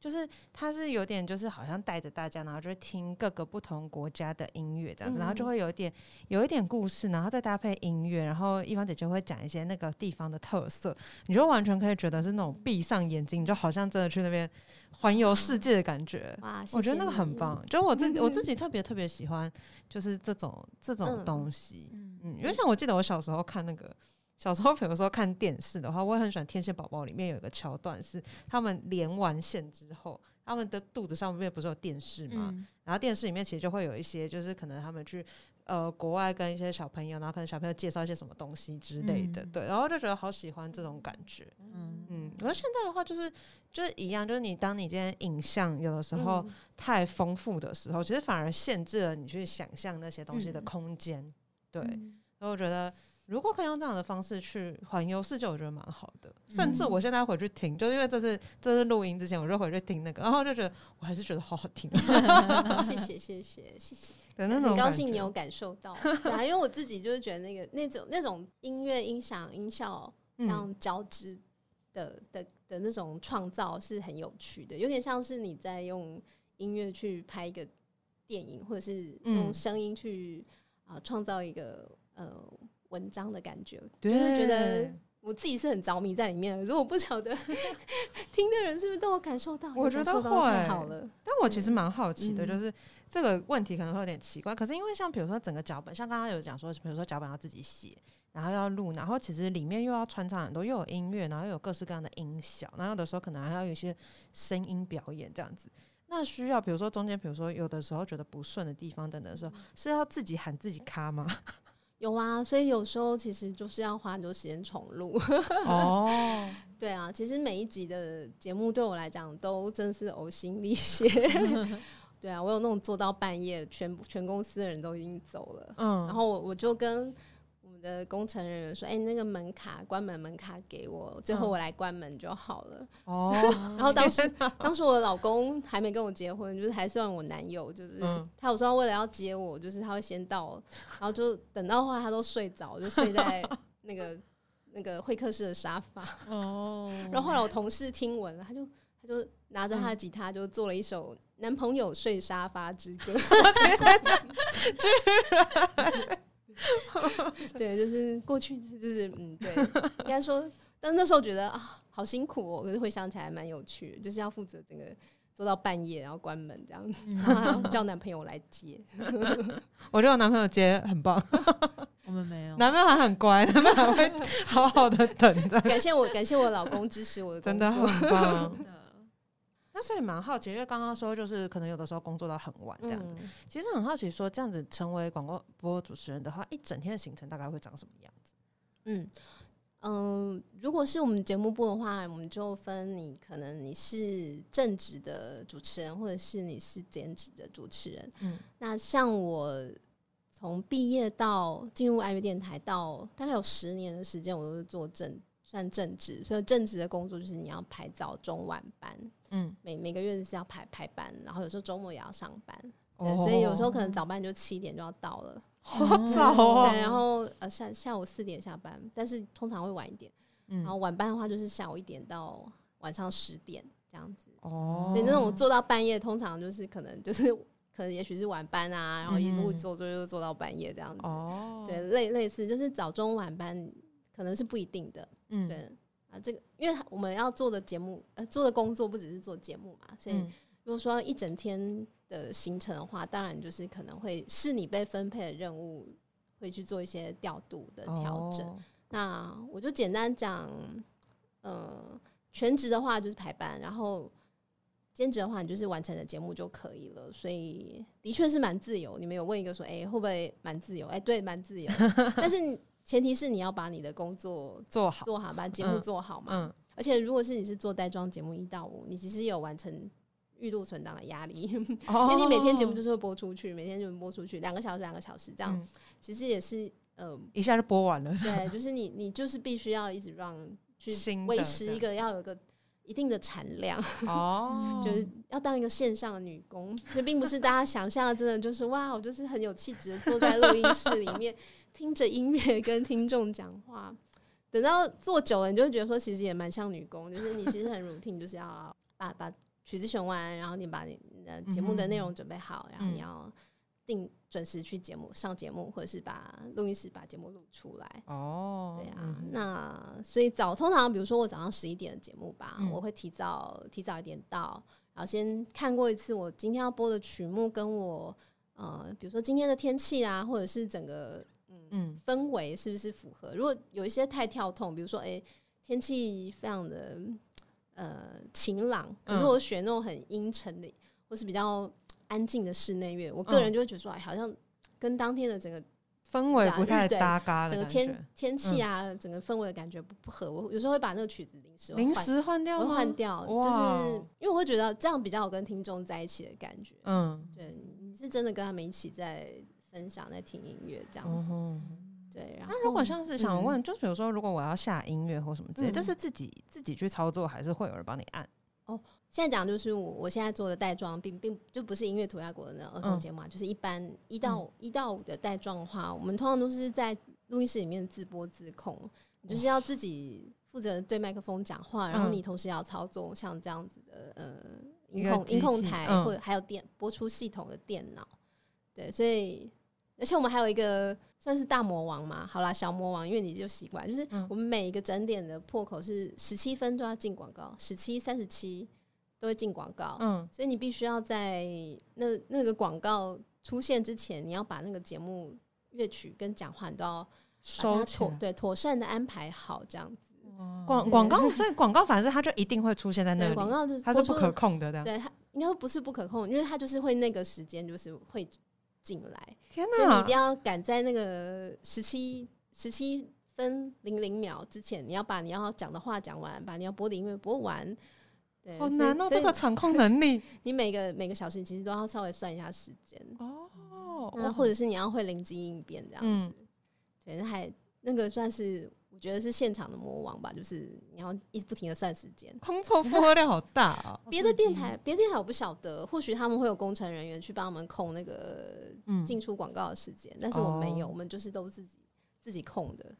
就是它是有点就是好像带着大家，然后就会听各个不同国家的音乐这样子，然后就嗯会有一点有一点故事，然后再搭配音乐，然后一方姐姐会讲一些那个地方的特色，你就完全可以觉得是那种闭上眼睛，你就好像真的去那边环游世界的感觉。哇，我觉得那个很。棒，就我自己我自 [laughs] 己特别特别喜欢，就是这种这种嗯东西。嗯嗯，因为像我记得我小时候看那个，小时候比如说看电视的话，我也很喜欢《天线宝宝》里面有一个桥段是他们连完线之后，他们的肚子上面不是有电视吗？嗯然后电视里面其实就会有一些，就是可能他们去呃国外跟一些小朋友，然后可能小朋友介绍一些什么东西之类的，嗯对，然后就觉得好喜欢这种感觉。嗯嗯，而现在的话就是就是一样，就是你当你今天影像有的时候嗯太丰富的时候，其实反而限制了你去想象那些东西的嗯空间。对，嗯所以我觉得，如果可以用这样的方式去环游世界，我觉得蛮好的。甚至嗯。我现在回去听，就是因为这次这次录音之前，我就回去听那个，然后就觉得我还是觉得好好听。[laughs] 谢谢谢谢谢谢，很高兴你有感受到，对啊，因为我自己就是觉得那个那种那种音乐、音响、音效这嗯样交织的的的那种创造是很有趣的，有点像是你在用音乐去拍一个电影，或者是用嗯。声音去啊创造一个呃文章的感觉，对，就是觉得我自己是很着迷在里面的，可是我不晓得 [laughs] 听的人是不是都有感受到，我觉得会好了，但我其实蛮好奇的，嗯。就是这个问题可能会有点奇怪，可是因为像比如说整个脚本，像刚刚有讲说，比如说脚本要自己写，然后要录，然后其实里面又要穿插很多，又有音乐，然后又有各式各样的音效，然后有的时候可能还要有一些声音表演这样子。那需要比如说中间，比如说有的时候觉得不顺的地方等等的时候，是要自己喊自己卡吗？有啊，所以有时候其实就是要花很多时间重录。[laughs] 哦，对啊，其实每一集的节目对我来讲都真是呕心沥血。[laughs] 对啊，我有那种做到半夜，全部全公司的人都已经走了，嗯，然后我我就跟我们的工程人员说：“哎、那个门卡关门门卡给我，最后嗯。我来关门就好了。哦，[laughs] 然后当时 [laughs] 当时我的老公还没跟我结婚，就是还算我男友，就是、嗯。他有时候为了要接我，就是他会先到，然后就等到后来他都睡着，就睡在 [laughs] 那个那个会客室的沙发。哦，然后后来我同事听闻了，他就他就拿着他的吉他，就做了一首《男朋友睡沙发之歌》。[laughs] 对，就是过去就是嗯，对，应该说，但那时候觉得啊，好辛苦哦。可是回想起来蛮有趣的，就是要负责整个做到半夜，然后关门这样子，嗯然后还要叫男朋友来接。[laughs] 我觉得我男朋友接很棒，[laughs] 我们没有，男朋友还很乖，男朋友还会好好的等着，感谢我，感谢我老公支持我的真的。很棒。那所以蛮好奇，因为刚刚说就是可能有的时候工作到很晚这样子，嗯其实很好奇说这样子成为广播播主持人的话，一整天的行程大概会长什么样子？嗯嗯，如果是我们节目部的话，我们就分你可能你是正职的主持人，或者是你是兼职的主持人。嗯那像我从毕业到进入爱乐电台到大概有十年的时间，我都是做正算正职，所以正职的工作就是你要排早中晚班，嗯，每每个月是要排排班，然后有时候周末也要上班，对，哦所以有时候可能早班就七点就要到了。好早哦，对，然后呃下下午四点下班，但是通常会晚一点。嗯然后晚班的话就是下午一点到晚上十点这样子。哦，所以那种做到半夜，通常就是可能就是 [laughs] 可能也许是晚班啊，然后一路嗯做做就做到半夜这样子。哦，对，，类类似就是早中晚班可能是不一定的。嗯，对啊，这个因为我们要做的节目呃做的工作不只是做节目嘛，所以嗯如果说一整天的行程的话，当然就是可能会是你被分配的任务，会去做一些调度的调整。哦那我就简单讲，呃，全职的话就是排班，然后兼职的话，你就是完成的节目就可以了。所以的确是蛮自由。你们有问一个说，哎、会不会蛮自由？哎、对，蛮自由。[laughs] 但是你前提是你要把你的工作做好，做好，把节目嗯做好嘛。嗯。而且如果是你是做带妆节目一到五，你其实有完成预录存档的压力，因 [laughs] 因为你每天节目就是会播出去，每天就播出去两个小时两个小时这样，嗯。其实也是呃，一下就播完了，对，[laughs] 就是你你就是必须要一直让去维持一个要有个一定的产量，哦，[laughs] 就是要当一个线上的女工，这并不是大家想象的，真的就是哇，我就是很有气质的坐在录音室里面听着音乐跟听众讲话。等到做久了，你就会觉得说，其实也蛮像女工，就是你其实很 routine，就是要把把曲子选完，然后你把你的节目的内容准备好，然后你要定准时去节目上节目，或者是把录音室把节目录出来。哦，对啊，嗯那所以早通常比如说我早上十一点的节目吧，嗯我会提早提早一点到，然后先看过一次我今天要播的曲目，跟我呃，比如说今天的天气啊，或者是整个嗯。氛围是不是符合？如果有一些太跳痛，比如说诶天气非常的呃晴朗，可是嗯。我选那种很阴沉的，或是比较安静的室内乐，我个人嗯。就会觉得说，哎，好像跟当天的整个氛围不太搭嘎的整个天天气啊，整个氛围的感觉不不合，我有时候会把那个曲子临时会临换时换掉换掉，就是因为我会觉得这样比较有跟听众在一起的感觉。嗯，对，你是真的跟他们一起在分享，在听音乐这样子。哦对，然后那如果像是想嗯问，就比如说，如果我要下音乐或什么之类，嗯。这是自己自己去操作，还是会有人帮你按？哦现在讲就是我我现在做的带状，并并就不是音乐涂鸦国的那种儿童嗯。节目啊，就是一般一到一到五的带状的话，我们通常都是在录音室里面自播自控，你就是要自己负责对麦克风讲话，然后嗯。你同时要操作像这样子的呃音控音控台、嗯。或者还有电播出系统的电脑，对，所以而且我们还有一个算是大魔王嘛，好啦，小魔王，因为你就习惯，就是嗯我们每一个整点的破口是十七分都要进广告，十七、三十七都会进广告，嗯，所以你必须要在那那个广告出现之前，你要把那个节目乐曲跟讲话你都要收。妥对妥善的安排好，这样子。广广告，所以广告反正它就一定会出现在那对，里，广告就是它是不可控的，对它应该不是不可控，因为它就是会那个时间就是会进来，天所以你一定！要赶在那个十七十七分零零秒之前，你要把你要讲的话讲完，把你要播的音乐播完。对，好难哦，这个场控能力 [laughs] 你每个每个小时其实都要稍微算一下时间，哦，那或者是你要会灵机应变这样子。嗯对，那还那个算是我觉得是现场的魔王吧，就是你要一直不停的算时间。工作负荷量好大啊。[laughs] 别的电台，别的电台我不晓得，或许他们会有工程人员去帮我们控那个嗯，进出广告的时间，但是我们没有，哦我们就是都自己自己控的。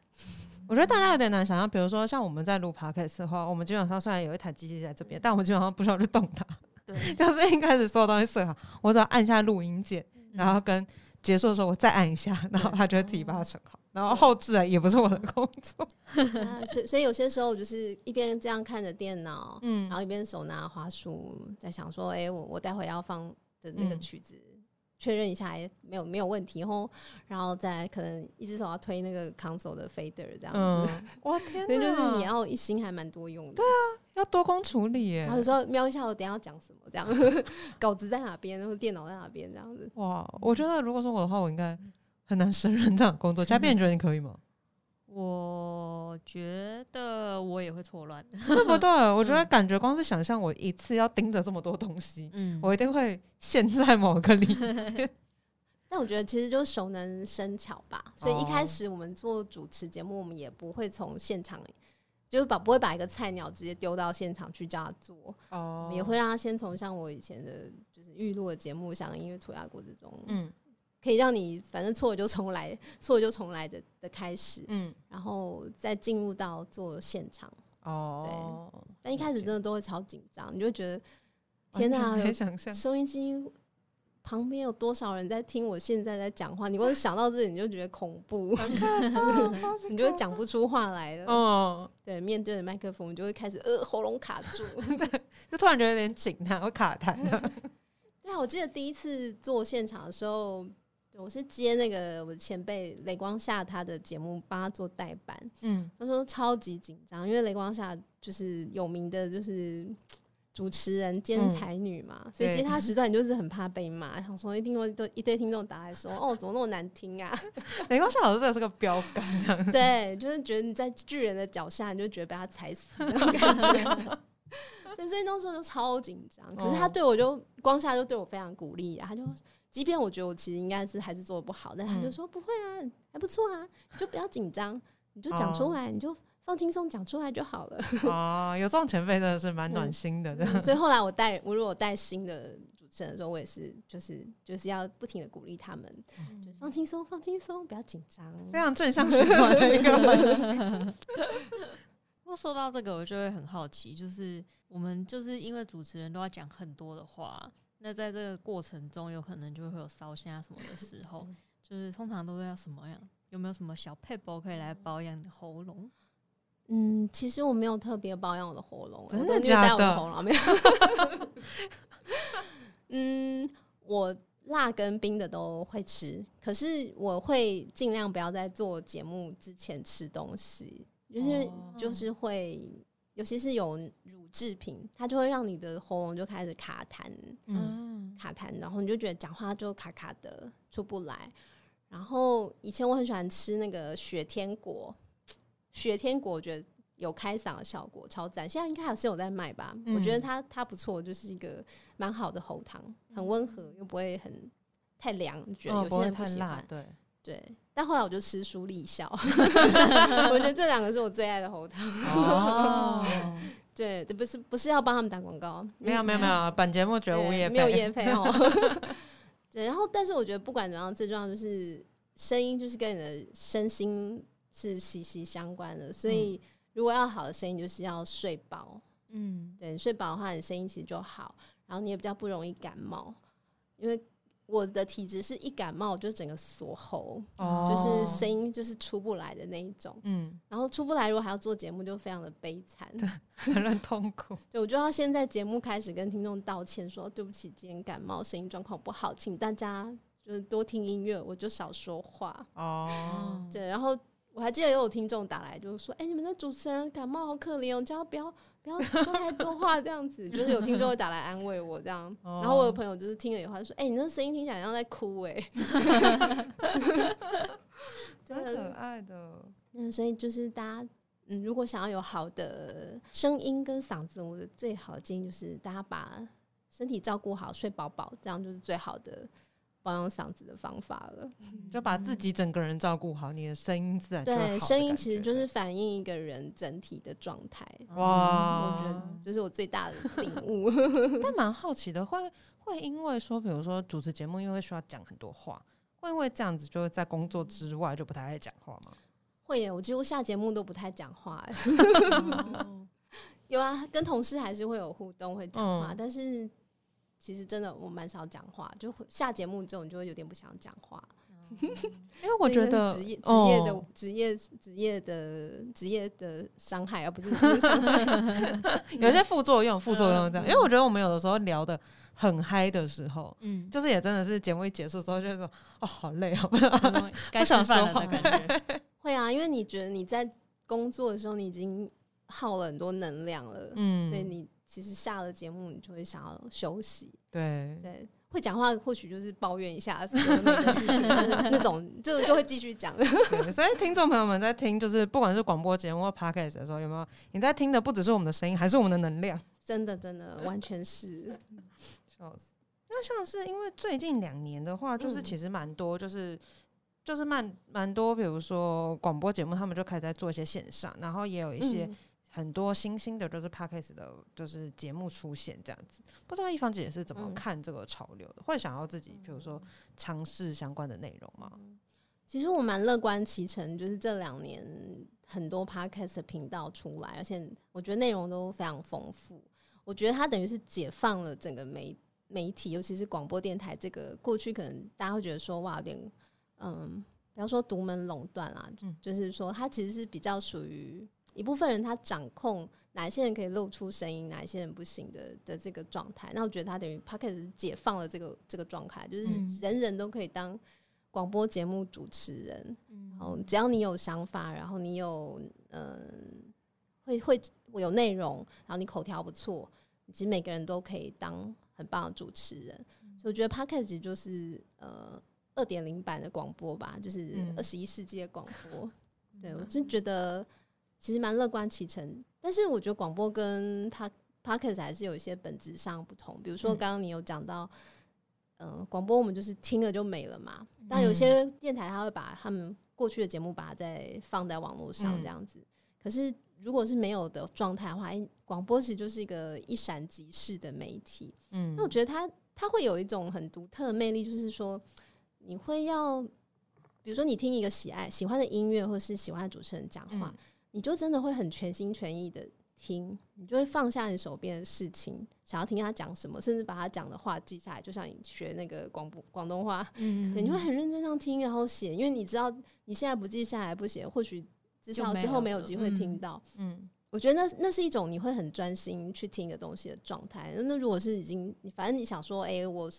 我觉得大家有点难想象，比如说像我们在录 podcast 的话，我们基本上虽然有一台机器在这边，但我们基本上不需要去动它，[laughs] 对，就是一开始所有东西设好，我只要按下录音键，嗯然后跟结束的时候我再按一下，然后它就会自己把它存好。然后后置啊也不是我的工作，[laughs] 啊所以所以有些时候我就是一边这样看着电脑，嗯然后一边手拿花束，在想说，哎、我我待会要放的那个嗯曲子。确认一下，哎，没有没有问题吼，然后再可能一只手要推那个 console 的 fader 这样子，嗯，哇天 [laughs] 所以就是你，要一心还蛮多用的。对啊要多工处理耶然后，有时候瞄一下我等下要讲什么，这样 [laughs] 稿子在哪边，然后电脑在哪边，这样子。哇，我觉得如果说我的话，我应该很难胜任这样工作。[laughs] 嘉宾，你觉得你可以吗？我觉得我也会错乱。[laughs] 对不对？我觉得感觉光是想象我一次要盯着这么多东西，嗯，我一定会陷在某个里面。[laughs] 但我觉得其实就熟能生巧吧，所以一开哦始我们做主持节目，我们也不会从现场，就是把不会把一个菜鸟直接丢到现场去叫他做，哦也会让他先从像我以前的就是预录的节目，像音乐涂鸦过这种，嗯可以让你反正错了就重来，[laughs] 错了就重来的的开始，嗯然后再进入到做现场。哦，但一开始真的都会超紧张，你就会觉得天哪，想象。收音机旁边有多少人在听我现在在讲话？你光是想到这里，你就觉得恐怖，[laughs] 你就会讲不出话来了。哦，对，面对着麦克风，你就会开始呃喉咙卡住。[laughs] 就突然觉得有点紧张，我卡痰了。对啊，我记得第一次做现场的时候，对我是接那个我的前辈雷光夏他的节目，帮他做代班。嗯他说超级紧张，因为雷光夏就是有名的，就是主持人兼嗯才女嘛，所以接他时段你就是很怕被骂，想说一定会都一堆听众打来说，哦，怎么那么难听啊？[laughs] 雷光夏老师真的是个标杆。[laughs] 对，就是觉得你在巨人的脚下，你就觉得被他踩死那种感觉。[laughs] 对，所以那时候就超紧张。可是他哦对我就光夏就对我非常鼓励啊，他就即便我觉得我其实应该是还是做的不好，但他就嗯说不会啊，还不错啊，你就不要紧张，你就讲出哦来，你就放轻松讲出来就好了。哦，有这种前辈真的是蛮暖嗯心的，所以后来我带我如果带新的主持人的时候，我也是就是就是要不停的鼓励他们，就放轻松，放轻松，不要紧张。非常正向循环的一个环节。[laughs] 不过说到这个，我就会很好奇，就是我们就是因为主持人都要讲很多的话，那在这个过程中，有可能就会有烧香什么的时 [laughs] 候，就是通常都要什么样？有没有什么小配包可以来保养你的喉咙？嗯，其实我没有特别保养我的喉咙，真的假的喉咙没有。[laughs] 嗯，我辣跟冰的都会吃，可是我会尽量不要在做节目之前吃东西，就是、哦就是会，尤其是有乳制品，它就会让你的喉咙就开始卡痰，嗯，卡痰，然后你就觉得讲话就卡卡的出不来。然后以前我很喜欢吃那个雪天果，雪天果我觉得有开嗓的效果，超赞。现在应该还是有在卖吧？我觉得嗯它它不错，就是一个蛮好的喉糖，很温和又不会很太凉，觉得哦，有些人不太喜欢辣，。对，对，但后来我就吃舒立笑，[laughs] 我觉得这两个是我最爱的喉糖。哦，[laughs] 对，这不是不是要帮他们打广告，没有没有没有，本节目绝无业对没有配，业配哦。[laughs] 对，然后但是我觉得不管怎样，最重要就是声音，就是跟你的身心是息息相关的。所以如果要好的声音，就是要睡饱。嗯，对，睡饱的话，你声音其实就好，然后你也比较不容易感冒，因为。我的体质是一感冒就整个锁喉，哦就是声音就是出不来的那一种，嗯，然后出不来，如果还要做节目，就非常的悲惨。[laughs] 很很痛苦。[laughs] 对，我就要先在节目开始跟听众道歉，说对不起，今天感冒，声音状况不好，请大家就是多听音乐，我就少说话。哦，对，然后我还记得也有听众打来，就是说，哎、你们的主持人感冒好可怜哦，叫他不要 [laughs] 不要说太多话，这样子，就是有听众会打来安慰我这样。然后我有朋友就是听了以后，他说，哎、你那声音听起来像在哭、哎，[laughs] [laughs] 真的可的，爱的。嗯，所以就是大家。嗯，如果想要有好的声音跟嗓子，我的最好的建议就是大家把身体照顾好，睡饱饱，这样就是最好的保养嗓子的方法了。[laughs] 就把自己整个人照顾好，你的声音自然对，声音其实就是反映一个人整体的状态。哇，我觉得这是我最大的领悟。[laughs] 但蛮好奇的，会会因为说，比如说主持节目，因为需要讲很多话，会因为这样子，就会在工作之外就不太爱讲话吗？会耶，我几乎下节目都不太讲话 [laughs] 有啊，跟同事还是会有互动，会讲话，嗯但是其实真的我蛮少讲话，就会下节目之后你就会有点不想讲话。[laughs] 因为我觉得职业职业的哦职业职业的职业的伤害，而不是害。[laughs] 有些副作用，副作用嗯这样。因为我觉得我们有的时候聊的很嗨的时候，嗯，就是也真的是节目一结束之后，就是说哦，好累哦，[laughs] 该吃饭了的感觉。会啊，因为你觉得你在工作的时候你已经耗了很多能量了，嗯所以你其实下了节目你就会想要休息。对，对，会讲话或许就是抱怨一下有的没的事情，那种就就会继续讲。[laughs] 对，所以听众朋友们在听，就是不管是广播节目或 podcast 的时候，有没有你在听的不只是我们的声音，还是我们的能量？[laughs] 真的真的完全是，笑死。那像是因为最近两年的话，就是嗯其实蛮多，就是、就是蛮蛮多，比如说广播节目，他们就开始在做一些线上，然后也有一些嗯很多新兴的，就是 podcast 的，就是节目出现这样子。不知道一芳姐是怎么嗯看这个潮流的？会想要自己，比如说尝试相关的内容吗？其实我蛮乐观其成，就是这两年很多 podcast 的频道出来，而且我觉得内容都非常丰富。我觉得它等于是解放了整个媒媒体，尤其是广播电台这个过去可能大家会觉得说哇有点嗯，不要说独门垄断啦，嗯就是说它其实是比较属于一部分人他掌控哪一些人可以露出声音，哪一些人不行的的这个状态。那我觉得他等于 podcast 解放了这个这个状态，就是嗯人人都可以当广播节目主持人。嗯然后只要你有想法，然后你有嗯、会会有内容，然后你口条不错，其实每个人都可以当很棒的主持人。所以我觉得 podcast 其实就是呃二点零版的广播吧，就是嗯二十一世纪的广播。[laughs] 对我真觉得其实蛮乐观其成，但是我觉得广播跟 p podcast 还是有一些本质上不同。比如说嗯刚刚你有讲到，嗯、广播我们就是听了就没了嘛。但有些电台他会把他们过去的节目把它再放在网络上嗯这样子。可是如果是没有的状态的话，诶广播其实就是一个一闪即逝的媒体。嗯那我觉得它它会有一种很独特的魅力，就是说你会要，比如说你听一个喜爱喜欢的音乐，或是喜欢的主持人讲话，嗯你就真的会很全心全意的听，你就会放下你手边的事情，想要听他讲什么，甚至把他讲的话记下来，就像你学那个广播广东话，嗯 [laughs] 对，你会很认真这样听，然后写，因为你知道你现在不记下来不写，或许至少之后没有机会听嗯到。嗯我觉得那那是一种你会很专心去听的东西的状态。那如果是已经，你反正你想说，哎、我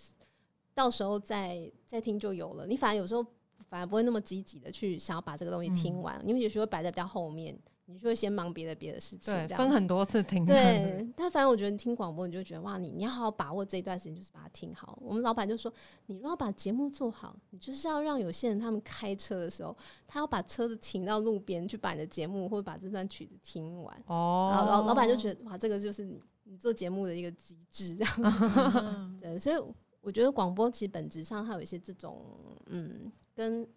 到时候再再听就有了。你反而有时候反而不会那么积极的去想要把这个东西听嗯完，因为也许会摆在比较后面，你就会先忙别的别的事情。对，分很多次听，[laughs] 对，但反正我觉得你听广播，你就觉得哇，你你要好好把握这一段时间，就是把它听好。我们老板就说，你如果要把节目做好，你就是要让有些人他们开车的时候，他要把车子停到路边去把你的节目或者把这段曲子听完。哦，然后老老板就觉得哇，这个就是你你做节目的一个机制，这样。[laughs] 嗯对，所以我觉得广播其实本质上它有一些这种嗯，跟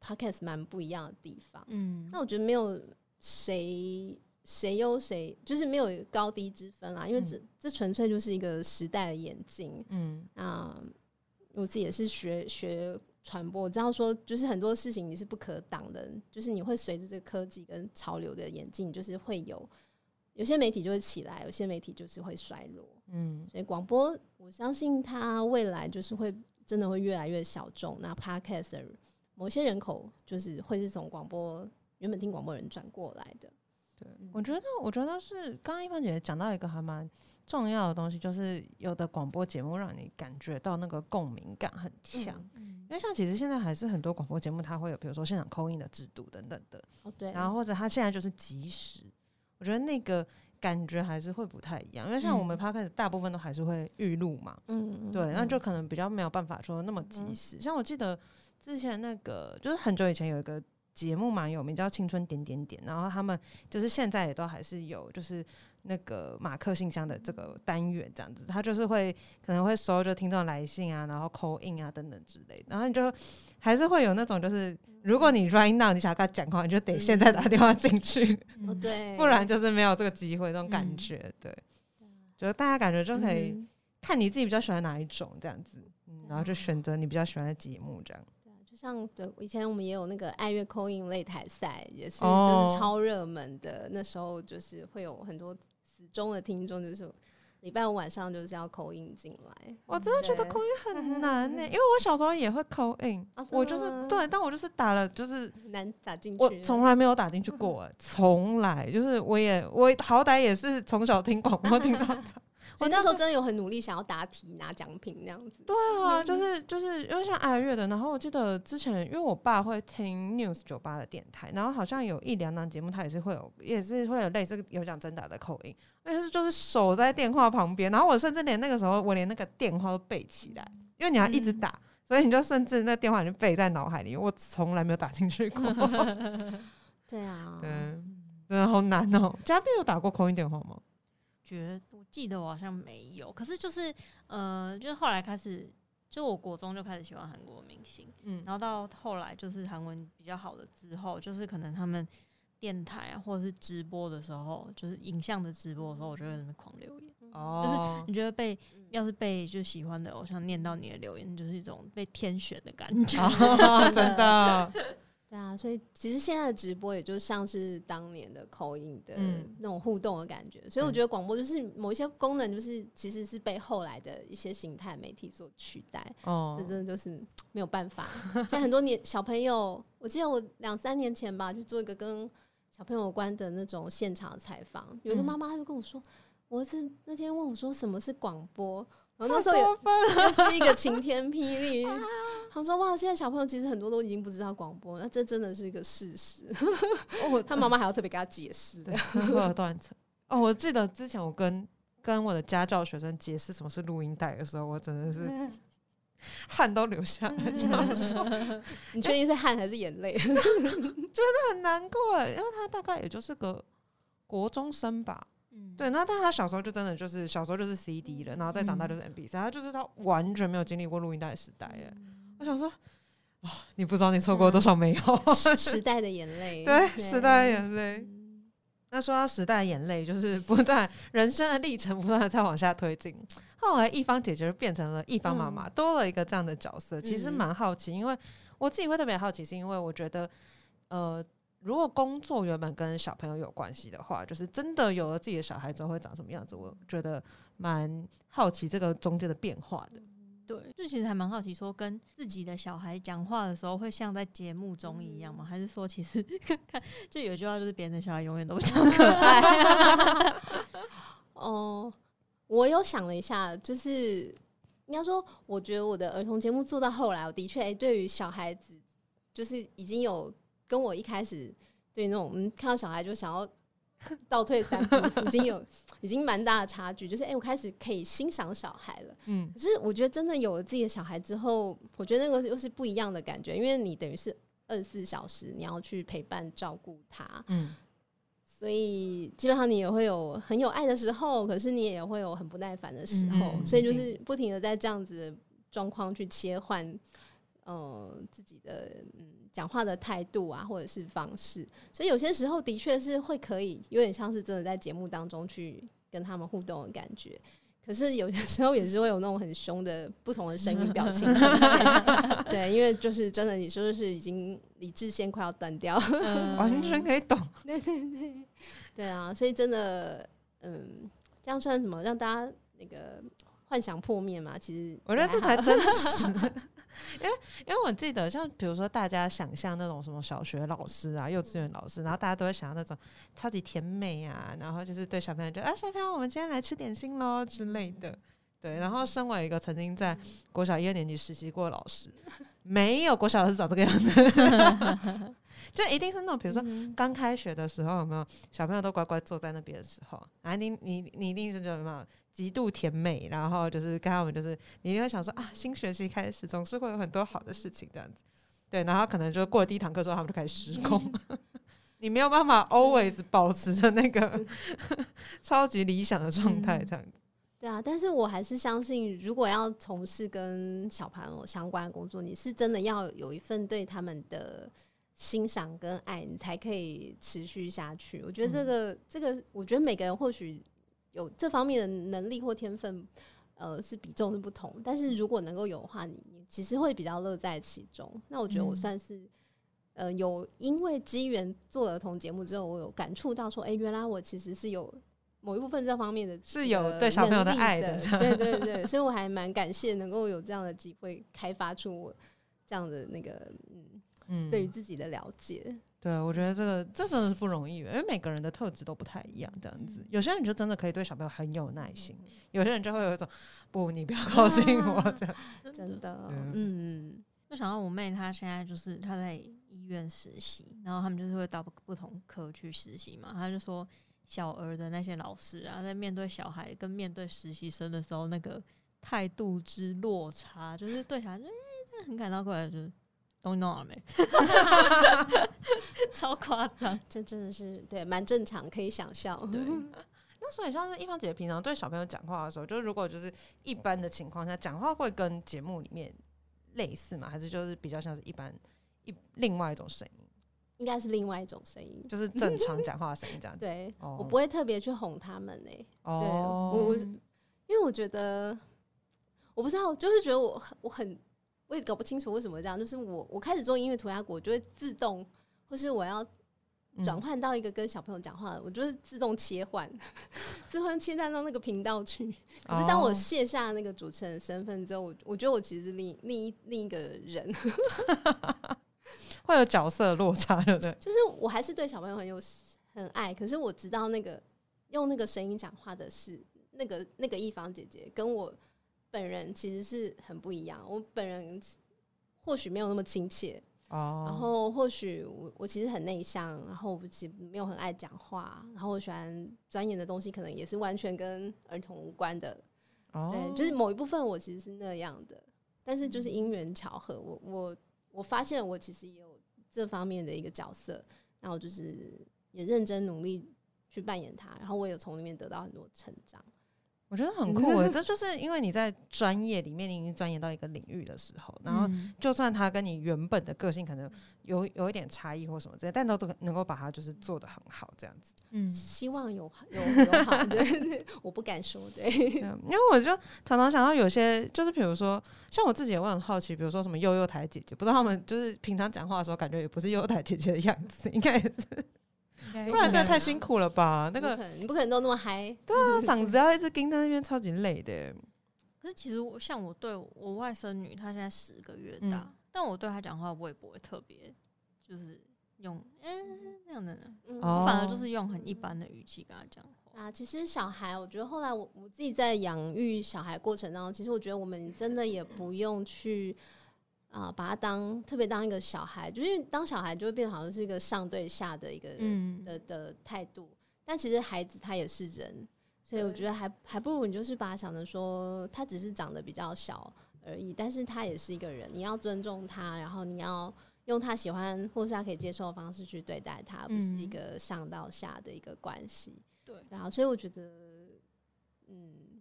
podcast 蛮不一样的地方。嗯那我觉得没有谁谁优谁，就是没有高低之分啦，因为这、嗯这纯粹就是一个时代的演进。嗯那我自己也是学学传播，我知道说就是很多事情你是不可挡的，就是你会随着这个科技跟潮流的演进，就是会有有些媒体就会起来，有些媒体就是会衰落。嗯所以广播，我相信它未来就是会真的会越来越小众。那 podcast 的某些人口就是会是从广播原本听广播人转过来的。对嗯，我觉得，我觉得是刚刚一帆姐姐讲到一个还蛮重要的东西，就是有的广播节目让你感觉到那个共鸣感很强。嗯因为像其实现在还是很多广播节目，它会有比如说现场扣音的制度等等的，哦，对，然后或者它现在就是即时，我觉得那个感觉还是会不太一样。因为像我们嗯 podcast 大部分都还是会预录嘛，嗯，对，那就嗯可能比较没有办法说那么及嗯时。像我记得之前那个，就是很久以前有一个节目蛮有名，叫《青春点点点》，然后他们就是现在也都还是有，就是那个马克信箱的这个单元这样子，他就是会可能会收就听众来信啊，然后扣音啊等等之类的，然后你就还是会有那种就是，如果你 right now 你想跟他讲话，你就得现在打电话进去，[laughs] 哦对，不然就是没有这个机会，这种感嗯。觉，对，就是大家感觉就可以。嗯看你自己比较喜欢哪一种这样子，嗯，然后就啊选择你比较喜欢的节目这样。对啊，就像对以前我们也有那个爱乐扣印擂台赛，也是哦就是超热门的。那时候就是会有很多死忠的听众，就是礼拜五晚上就是要口音进来。我真的觉得口音很难呢、[laughs] 因为我小时候也会口音，啊我就是对，但我就是打了，就是难打进去。我从来没有打进去过、欸，[laughs] 从来就是我也我好歹也是从小听广播听到大。所以那时候真的有很努力想要答题拿奖品那样子。对啊，就是就是因为像爱乐的，然后我记得之前因为我爸会听 News 酒吧的电台，然后好像有一两档节目，他也是会有也是会有类似有讲真打的口音，但是就是守在电话旁边，然后我甚至连那个时候我连那个电话都背起来，因为你要一直嗯。打，所以你就甚至那电话你就背在脑海里，我从来没有打进去过，[laughs] 对啊，[laughs] 嗯，真的好难哦、嘉宾有打过口音电话吗？觉我记得我好像没有，可是就是呃，就是后来开始，就我国中就开始喜欢韩国明星，嗯然后到后来就是韩文比较好的之后，就是可能他们电台啊，或者是直播的时候，就是影像的直播的时候，我就会在那边狂留言。哦，你觉得被嗯要是被就喜欢的偶像念到你的留言，就是一种被天选的感觉。哦 [laughs] 真的，[laughs] [laughs] 对啊，所以其实现在的直播也就像是当年的口音的嗯。那种互动的感觉，所以我嗯。觉得广播就是某一些功能，就是其实是被后来的一些形态媒体所取代，哦这，真的就是没有办法。现在很多年小朋友，我记得我两三年前吧，去做一个跟小朋友有关的那种现场采访，有一个嗯。妈妈她就跟我说，我儿子那天问我说什么是广播，然后那时候也是一个晴天霹雳。他说：“哇，现在小朋友其实很多都已经不知道广播，那这真的是一个事实。哦他妈妈还要特别给他解释的。真的会有断层。哦，我记得之前我跟跟我的家教学生解释什么是录音带的时候，我真的是 [laughs] 汗都流下来，[laughs] 想说 [laughs] 你确定是汗还是眼泪？很难过欸，因为他大概也就是个国中生吧，嗯，对，那但他小时候就真的就是小时候就是 CD 了，然后再长大就是 MP 三，他就是他完全没有经历过录音带时代耶。我想说，啊，你不知道你错过多少美好，时。[laughs] 时代的眼泪，对，时代的眼泪。嗯。那说到时代的眼泪，就是不断人生的历程不断的在往下推进。后来一方姐姐就变成了一方妈妈，多了一个这样的角色，其实嗯。蛮好奇，因为我自己会特别好奇，是因为我觉得，呃，如果工作原本跟小朋友有关系的话，就是真的有了自己的小孩之后会长什么样子，我觉得蛮好奇这个中间的变化的。对，就其实还蛮好奇，说跟自己的小孩讲话的时候，会像在节目中一样吗？还是说，其实看就有一句话，就是别人的小孩永远都比较可爱。[laughs] 哦，我有想了一下，就是应该说，我觉得我的儿童节目做到后来，我的确、诶对于小孩子，就是已经有跟我一开始对那种嗯看到小孩就想要 [laughs] 倒退三步，[laughs] 已经有已经蛮大的差距。就是哎、诶我开始可以欣赏小孩了。嗯可是我觉得真的有了自己的小孩之后，我觉得那个又是不一样的感觉，因为你等于是二十四小时你要去陪伴照顾他，嗯所以基本上你也会有很有爱的时候，可是你也会有很不耐烦的时候，嗯所以就是不停的在这样子状况去切换，呃，自己的嗯讲话的态度啊，或者是方式，所以有些时候的确是会可以有点像是真的在节目当中去跟他们互动的感觉。可是有些时候也是会有那种很凶的不同的声音表情出现，[laughs] 对，因为就是真的，你说是已经理智线快要断掉，嗯 [laughs] 完全可以懂。对对对，对啊，所以真的，嗯，这样算什么？让大家那个幻想破灭嘛？其实我觉得这才真实，[laughs] 因为因为我记得，像比如说大家想象那种什么小学老师啊、幼稚园老师，然后大家都会想象那种超级甜美啊，然后就是对小朋友就啊，小朋友我们今天来吃点心喽之类的。[laughs] 对，然后身为一个曾经在国小一二年级实习过的老师，没有国小老师长这个样子，[laughs] 就一定是那种比如说嗯刚开学的时候，有没有小朋友都乖乖坐在那边的时候，啊你你你一定是觉得有没有极度甜美，然后就是跟他们就是你一定会想说啊，新学期开始总是会有很多好的事情这样子，对，然后可能就过了第一堂课之后，他们就开始失控，[laughs] 你没有办法 [laughs] always 保持着那个 [laughs] 超级理想的状态这样子，对啊，但是我还是相信，如果要从事跟小朋友相关的工作，你是真的要有一份对他们的欣赏跟爱，你才可以持续下去。我觉得这个、这个，我觉得每个人或许有这方面的能力或天分，呃，是比重是不同。但是如果能够有的话，你你其实会比较乐在其中。那我觉得我嗯算是。呃，有因为机缘做儿童节目之后，我有感触到说，哎、原来我其实是有某一部分这方面的是有呃对小朋友的爱的对对对，所以我还蛮感谢能够有这样的机会，开发出我这样的那个嗯，嗯，对于自己的了解。对，我觉得这个这真的是不容易，因为每个人的特质都不太一样，这样子，有些人就真的可以对小朋友很有耐心，有些人就会有一种不，你不要靠近我这样。真的，嗯嗯，就想到我妹，她现在就是她在医院实习，然后他们就是会到不不同科去实习嘛。她就说，小儿的那些老师啊，在面对小孩跟面对实习生的时候，那个态度之落差，就是对小孩就哎、真的很感到过来，就是东西弄好了没？[laughs] 超夸张。[laughs] 这真的是对，蛮正常，可以想象。对，[laughs] 那所以像是一方姐姐平常对小朋友讲话的时候，就是如果就是一般的情况下讲话会跟节目里面类似吗？还是就是比较像是一般一另外一种声音，应该是另外一种声音。就是正常讲话的声音这样子？对、哦我不会特别去哄他们呢、哦，我我因为我觉得我不知道，就是觉得我很我很我也搞不清楚为什么这样。就是我我开始做音乐涂鸦鼓，我就会自动，或是我要嗯转换到一个跟小朋友讲话的，我就是自动切换，[laughs] 自动切换到那个频道去。可是当我哦卸下那个主持人身份之后，我我觉得我其实是另另一另一个人，[laughs] 会有角色落差，对不对？就是我还是对小朋友很有很爱，可是我知道那个用那个声音讲话的是那个那个一方姐姐，跟我本人其实是很不一样。我本人或许没有那么亲切，哦，然后或许我我其实很内向，然后我其实没有很爱讲话，然后我喜欢钻研的东西可能也是完全跟儿童无关的，哦，对，就是某一部分我其实是那样的，但是就是因缘巧合，我我我发现我其实也有这方面的一个角色，那我就是也认真努力去扮演它，然后我有从里面得到很多成长。我觉得很酷诶，这就是因为你在专业里面你已经钻研到一个领域的时候，然后嗯。就算他跟你原本的个性可能有有一点差异或什么之类，但都都能够把它就是做得很好这样子。嗯。希望有有有好，[laughs] 对对，我不敢说，对，嗯因为我就常常想到有些，就是比如说像我自己也会很好奇，比如说什么幼幼台姐姐，不知道他们就是平常讲话的时候，感觉也不是幼幼台姐姐的样子，应该也是，不然真的太辛苦了吧？那个不可能，你不可能都那么嗨，对啊嗓子要一直盯在那边，超级累的。可是其实我像我对我外甥女，她现在十个月嗯大，但我对她讲话，我也不会特别就是用嗯那样的呢，嗯哦我反而就是用很一般的语气跟她讲话。啊，其实小孩，我觉得后来我我自己在养育小孩过程当中，其实我觉得我们真的也不用去啊、把他当特别当一个小孩，就是因为当小孩就会变得好像是一个上对下的一个、嗯。的的态度，但其实孩子他也是人，所以我觉得还还不如你就是把他想着说他只是长得比较小而已，但是他也是一个人，你要尊重他，然后你要。用他喜欢或是他可以接受的方式去对待他，不是一嗯。个上到下的一个关系。对，然后，所以我觉得，嗯，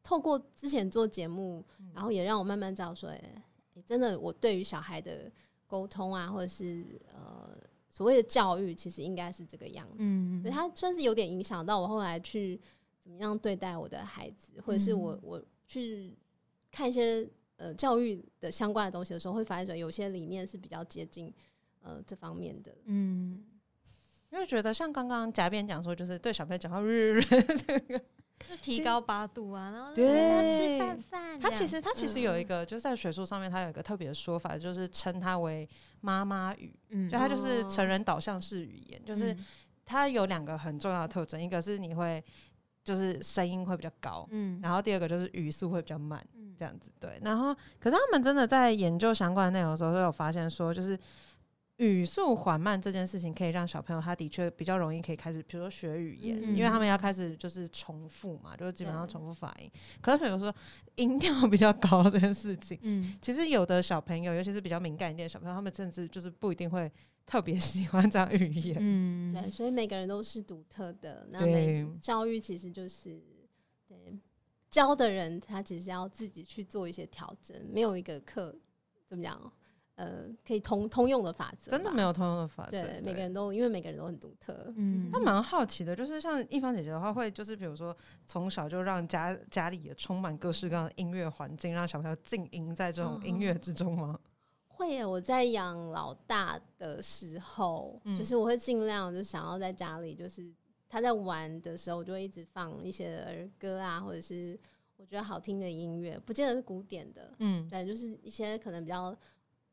透过之前做节目，然后也让我慢慢知道说，哎、诶真的，我对于小孩的沟通啊，或者是呃所谓的教育，其实应该是这个样子。嗯所以他算是有点影响到我后来去怎么样对待我的孩子，或者是我、嗯我去看一些呃教育的相关的东西的时候，会发现说有些理念是比较接近呃这方面的。嗯，因为觉得像刚刚贾边讲说，就是对小朋友讲话，[laughs] 这个就提高八度啊，然后对。要吃饭饭。他其实他其实有一个，就是在学术上面，他有一个特别的说法，就是称它为妈妈语，嗯就它就是哦。成人导向式语言，就是嗯。它有两个很重要的特征，一个是你会就是声音会比较高，嗯。然后第二个就是语速会比较慢，嗯。这样子对。然后可是他们真的在研究相关的内容的时候，都有发现说，就是语速缓慢这件事情可以让小朋友他的确比较容易可以开始，比如说学语言，嗯因为他们要开始就是重复嘛，就是基本上重复发音。可是比如说音调比较高 [laughs] 这件事情，嗯其实有的小朋友，尤其是比较敏感一点的小朋友，他们甚至就是不一定会特别 [laughs] 喜欢这样语言。嗯对，所以每个人都是独特的。那教育其实就是对教的人，他其实要自己去做一些调整，没有一个课怎么讲，呃，可以通通用的法则，真的没有通用的法则。对每个人都，因为每个人都很独特。嗯那蛮好奇的，就是像一芳姐姐的话，会就是比如说从小就让家家里也充满各式各样的音乐环境，让小朋友浸淫在这种音乐之中吗？会耶，我在养老大的时候，嗯就是我会尽量就想要在家里，就是他在玩的时候，我就会一直放一些儿歌啊，或者是我觉得好听的音乐，不见得是古典的，嗯对，就是一些可能比较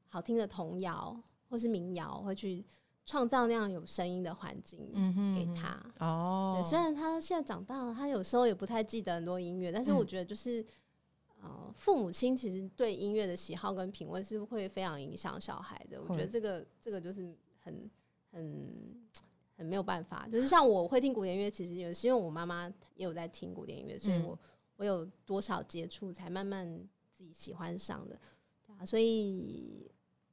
好听的童谣或是民谣，会去创造那样有声音的环境嗯哼给他。哦对，虽然他现在长大了，他有时候也不太记得很多音乐，但是我嗯觉得就是，呃，父母亲其实对音乐的喜好跟品味是会非常影响小孩的。我觉得这个这个就是很很很没有办法。就是像我会听古典音乐，其实也是因为我妈妈也有在听古典音乐，所以嗯我我有多少接触，才慢慢自己喜欢上的。对啊，所以。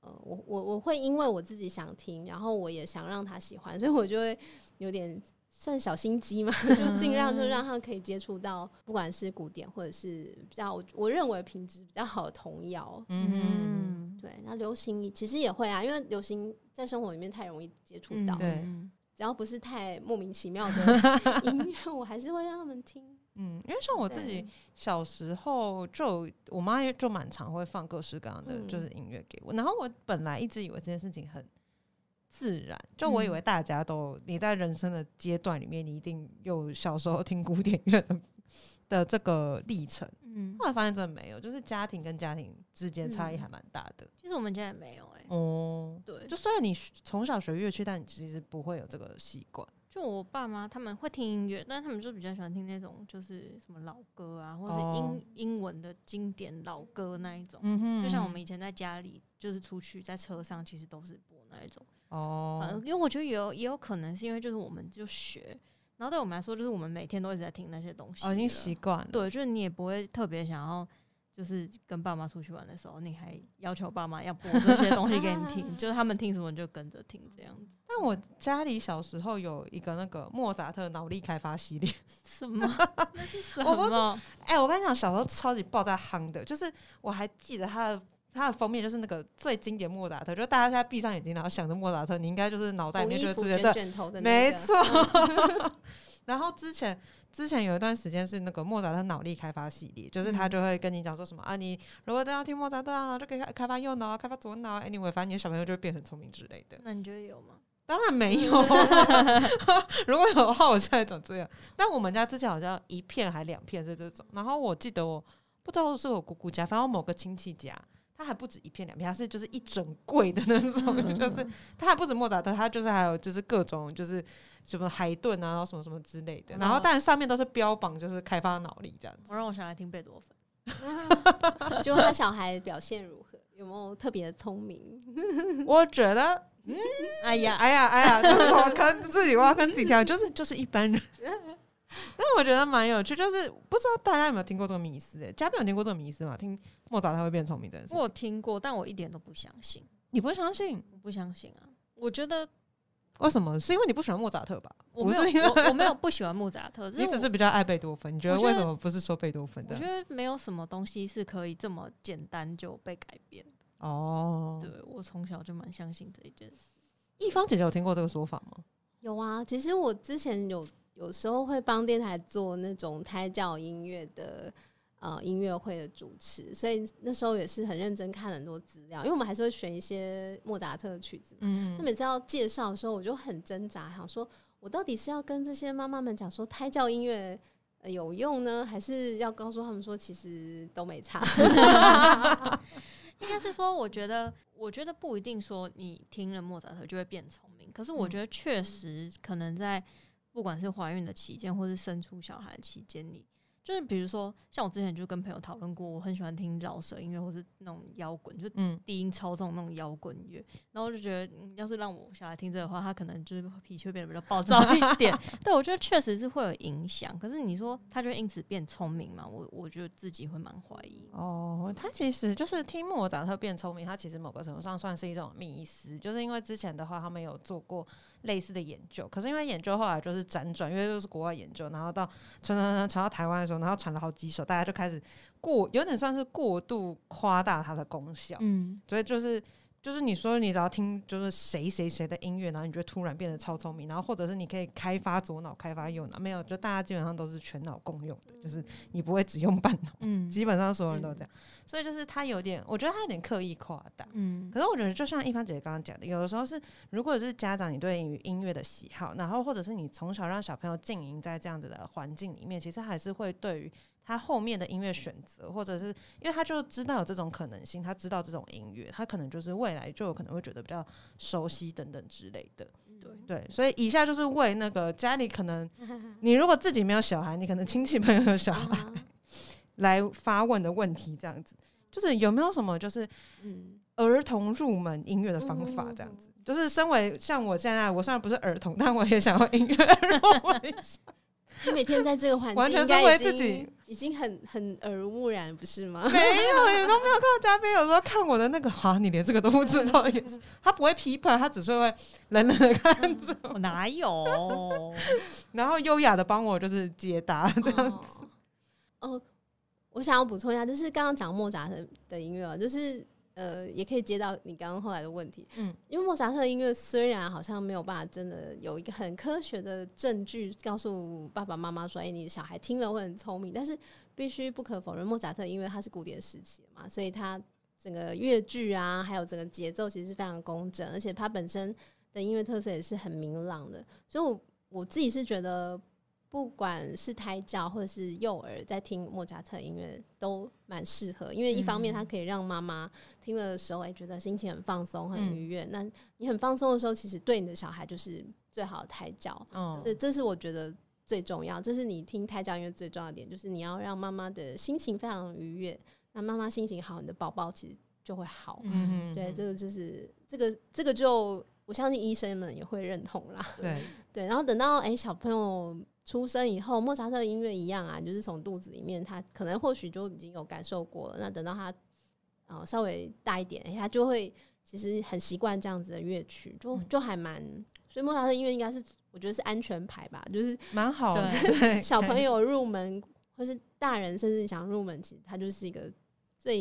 呃，我我我会因为我自己想听，然后我也想让他喜欢，所以我就会有点算小心机嘛，就尽量就让他可以接触到，不管是古典或者是比较我我认为品质比较好的童谣。嗯对，那流行其实也会啊，因为流行在生活里面太容易接触到，对嗯只要不是太莫名其妙的 [laughs] 音乐，我还是会让他们听。嗯，因为像我自己小时候就我妈就蛮常会放各式各样的嗯就是音乐给我，然后我本来一直以为这件事情很自然，就我以为嗯。大家都你在人生的阶段里面，你一定有小时候听古典乐的的这个历程，嗯，后来发现真的没有，就是家庭跟家庭之间差异嗯。还蛮大的。其实我们家也没有哎、哦，对，就虽然你从小学乐器，但你其实不会有这个习惯。就我爸妈他们会听音乐，但他们就比较喜欢听那种就是什么老歌啊，或者是英、哦英文的经典老歌那一种。嗯哼就像我们以前在家里，就是出去在车上，其实都是播那一种。哦，反正因为我觉得也有也有可能是因为就是我们就学，然后对我们来说，就是我们每天都一直在听那些东西，哦，已经习惯了。对，就是你也不会特别想要就是跟爸妈出去玩的时候，你还要求爸妈要播这些东西给你听，[laughs] 就是他们听什么你就跟着听这样子。[laughs] 但我家里小时候有一个那个莫扎特脑力开发系列，[laughs] 什么？那是什我不知么？哎、我跟你讲，小时候超级爆炸夯的，就是我还记得他的它的封面就是那个最经典莫扎特，就大家现在闭上眼睛，然后想着莫扎特，你应该就是脑袋里面就会出现对，卷卷头的那个，没错。然后之前之前有一段时间是那个莫扎特脑力开发系列，就是他嗯就会跟你讲说什么、啊，你如果真要听莫扎特啊，就可以开开发右脑啊，开发左脑啊，anyway，反正你的小朋友就会变很聪明之类的。那你觉得有吗？当然没有，[laughs] [laughs] 如果有的话，我现在长这样。但我们家之前好像一片还两片是这种，然后我记得我不知道是我姑姑家，反正我某个亲戚家，他还不止一片两片，他是就是一整柜的那种，就是他还不止莫扎特，他就是还有就是各种就是什么海顿啊，然后什么什么之类的，然后但上面都是标榜就是开发脑力这样子。我让我想来听贝多芬。[laughs] 就他小孩表现如何，有没有特别的聪明？[laughs] 我觉得，哎呀，哎呀哎呀，这是什么坑自己挖坑自己跳，就是就是一般人。[laughs] [laughs] 但我觉得蛮有趣，就是不知道大家有没有听过这个迷思、欸？嘉宾有听过这个迷思吗？听莫扎特会变聪明这件事我，听过，但我一点都不相信。你不会相信？我不相信啊！我觉得为什么？是因为你不喜欢莫扎特吧？我没不是因为有，我我没有不喜欢莫扎特，[laughs] 你只是比较爱贝多芬。你觉得为什么不是说贝多芬的我觉？得没有什么东西是可以这么简单就被改变的。哦，对我从小就蛮相信这一件事。一芳姐姐有听过这个说法吗？有啊，其实我之前有有时候会帮电台做那种胎教音乐的呃音乐会的主持，所以那时候也是很认真看很多资料，因为我们还是会选一些莫扎特的曲子嘛。嗯那每次要介绍的时候，我就很挣扎，想说我到底是要跟这些妈妈们讲说胎教音乐。呃有用呢，还是要告诉他们说，其实都没差。[laughs] 应该是说，我觉得，我觉得不一定说你听了莫扎特就会变聪明，可是我嗯觉得确实可能在不管是怀孕的期间，或是生出小孩的期间，你就是比如说，像我之前就跟朋友讨论过，我很喜欢听饶舌音乐，或是那种摇滚，就嗯，低音超重那种摇滚乐，然后我就觉得，嗯要是让我小孩听这个的话，他可能就是脾气会变得比较暴躁一点。[laughs] 对我觉得确实是会有影响，可是你说他就会因此变聪明嘛？我我觉得自己会蛮怀疑。哦，他其实就是听莫扎特变聪明，他其实某个程度上算是一种迷思，就是因为之前的话他们有做过类似的研究，可是因为研究后来就是辗转，因为都是国外研究，然后到传传传传到台湾的时候，然后传了好几首，大家就开始过有点算是过度夸大它的功效，嗯，所以就是就是你说你只要听就是谁谁谁的音乐，然后你就突然变得超聪明，然后或者是你可以开发左脑、开发右脑，没有，就大家基本上都是全脑共用的，就是你不会只用半脑，嗯基本上所有人都这样，所以就是他有点，我觉得他有点刻意夸大。嗯可是我觉得，就像一帆姐姐刚刚讲的，有的时候是，如果是家长你对于音乐的喜好，然后或者是你从小让小朋友浸淫在这样子的环境里面，其实还是会对于他后面的音乐选择，或者是因为他就知道有这种可能性，他知道这种音乐，他可能就是未来就有可能会觉得比较熟悉等等之类的。对对，所以以下就是为那个家里可能你如果自己没有小孩，你可能亲戚朋友有小孩啊来发问的问题，这样子，就是有没有什么就是嗯，儿童入门音乐的方法，这样子，就是身为像我现在，我虽然不是儿童，但我也想要音乐入门一下。你每天在这个环境，完全身为自己已经很很耳濡目染，不是吗？没有，你们都没有看到嘉宾有时候看我的那个，哈，你连这个都不知道，也是他不会批判，他只是会冷冷的看着，我哪有？然后优雅的帮我就是解答这样子。哦，哦我想要补充一下，就是刚刚讲莫扎特的音乐啊，就是呃，也可以接到你刚刚后来的问题，嗯，因为莫扎特音乐虽然好像没有办法真的有一个很科学的证据告诉爸爸妈妈说，哎、你的小孩听了会很聪明，但是必须不可否认，莫扎特的音乐它是古典时期嘛，所以它整个乐句啊，还有整个节奏其实是非常工整，而且它本身的音乐特色也是很明朗的，所以我我自己是觉得。不管是胎教或者是幼儿在听莫扎特音乐都蛮适合，因为一方面它可以让妈妈听了的时候，哎、觉得心情很放松、很愉悦。那你很放松的时候，其实对你的小孩就是最好的胎教。嗯这这是我觉得最重要，这是你听胎教音乐最重要的点，就是你要让妈妈的心情非常愉悦。那妈妈心情好，你的宝宝其实就会好。嗯对，这个就是这个这个就我相信医生们也会认同啦。对，[laughs] 对，然后等到哎、小朋友出生以后，莫扎特音乐一样啊，就是从肚子里面，他可能或许就已经有感受过了。那等到他呃稍微大一点，哎，他就会其实很习惯这样子的乐曲，就就还蛮。所以莫扎特音乐应该是我觉得是安全牌吧，就是蛮好的。对小朋友入门，或是大人甚至想入门，其实它就是一个最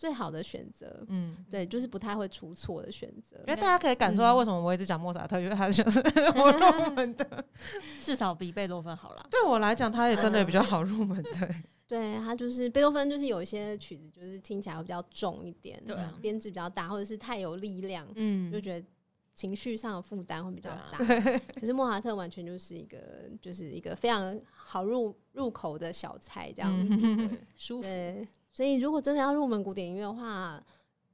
最好的选择。嗯，对，就是不太会出错的选择。因为大家可以感受到为什么我一直讲莫扎特，因为他就是 [laughs] 我入门的，[laughs] 至少比贝多芬好啦。对我来讲，他也真的比较好入门。对，[laughs] 对他就是贝多芬，就是有一些曲子就是听起来会比较重一点，对啊编制比较大，或者是太有力量，嗯就觉得情绪上的负担会比较大。对，可是莫扎特完全就是一个，就是一个非常好入入口的小菜，这样子。对舒服。对，所以如果真的要入门古典音乐的话，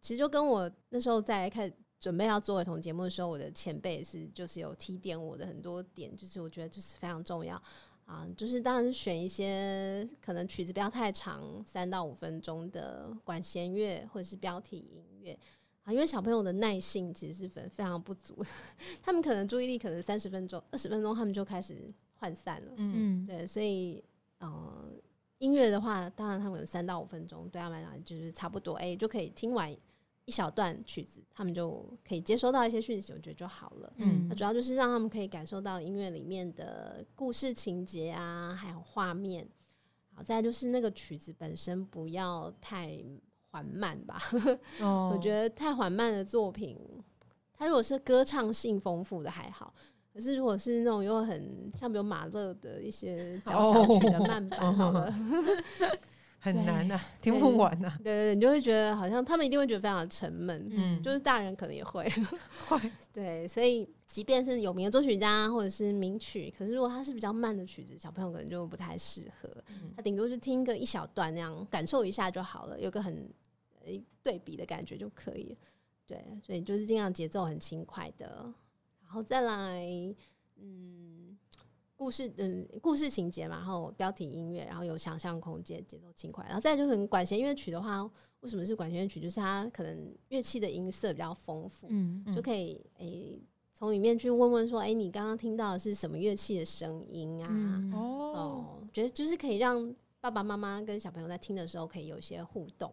其实就跟我那时候在开始准备要做儿童节目的时候，我的前辈是就是有提点我的很多点，就是我觉得就是非常重要啊，就是当然选一些可能曲子不要太长，三到五分钟的管弦乐或者是标题音乐。啊，因为小朋友的耐性其实是非非常不足，[laughs] 他们可能注意力可能三十分钟、二十分钟，他们就开始涣散了。嗯，嗯，对，所以呃，音乐的话，当然他们三到五分钟对他们来讲就是差不多，哎、就可以听完一小段曲子，他们就可以接收到一些讯息，我觉得就好了。嗯那主要就是让他们可以感受到音乐里面的故事情节啊，还有画面。好，再来就是那个曲子本身不要太缓慢吧，哦 [laughs] [laughs] 我觉得太缓慢的作品，它如果是歌唱性丰富的还好，可是如果是那种又很像比如马勒的一些交响曲的慢版，好了，[laughs] 很难呐，听不完呐。对对对，你就会觉得好像他们一定会觉得非常的沉闷，嗯，就是大人可能也会，[laughs] 会。[laughs] 对，所以即便是有名的作曲家或者是名曲，可是如果它是比较慢的曲子，小朋友可能就不太适合，嗯。他顶多就听个一小段那样感受一下就好了，有个很呃对比的感觉就可以了。对，所以就是尽量节奏很轻快的，然后再来，嗯，故事，嗯，故事情节嘛，然后标题音乐，然后有想象空间，节奏轻快，然后再就是管弦乐曲的话，为什么是管弦乐曲？就是它可能乐器的音色比较丰富，嗯就可以诶从、里面去问问说，诶，你刚刚听到的是什么乐器的声音啊？嗯哦，哦，觉得就是可以让爸爸妈妈跟小朋友在听的时候可以有一些互动，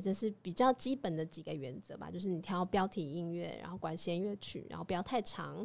这是比较基本的几个原则吧，就是你挑标题音乐，然后管弦乐曲，然后不要太长，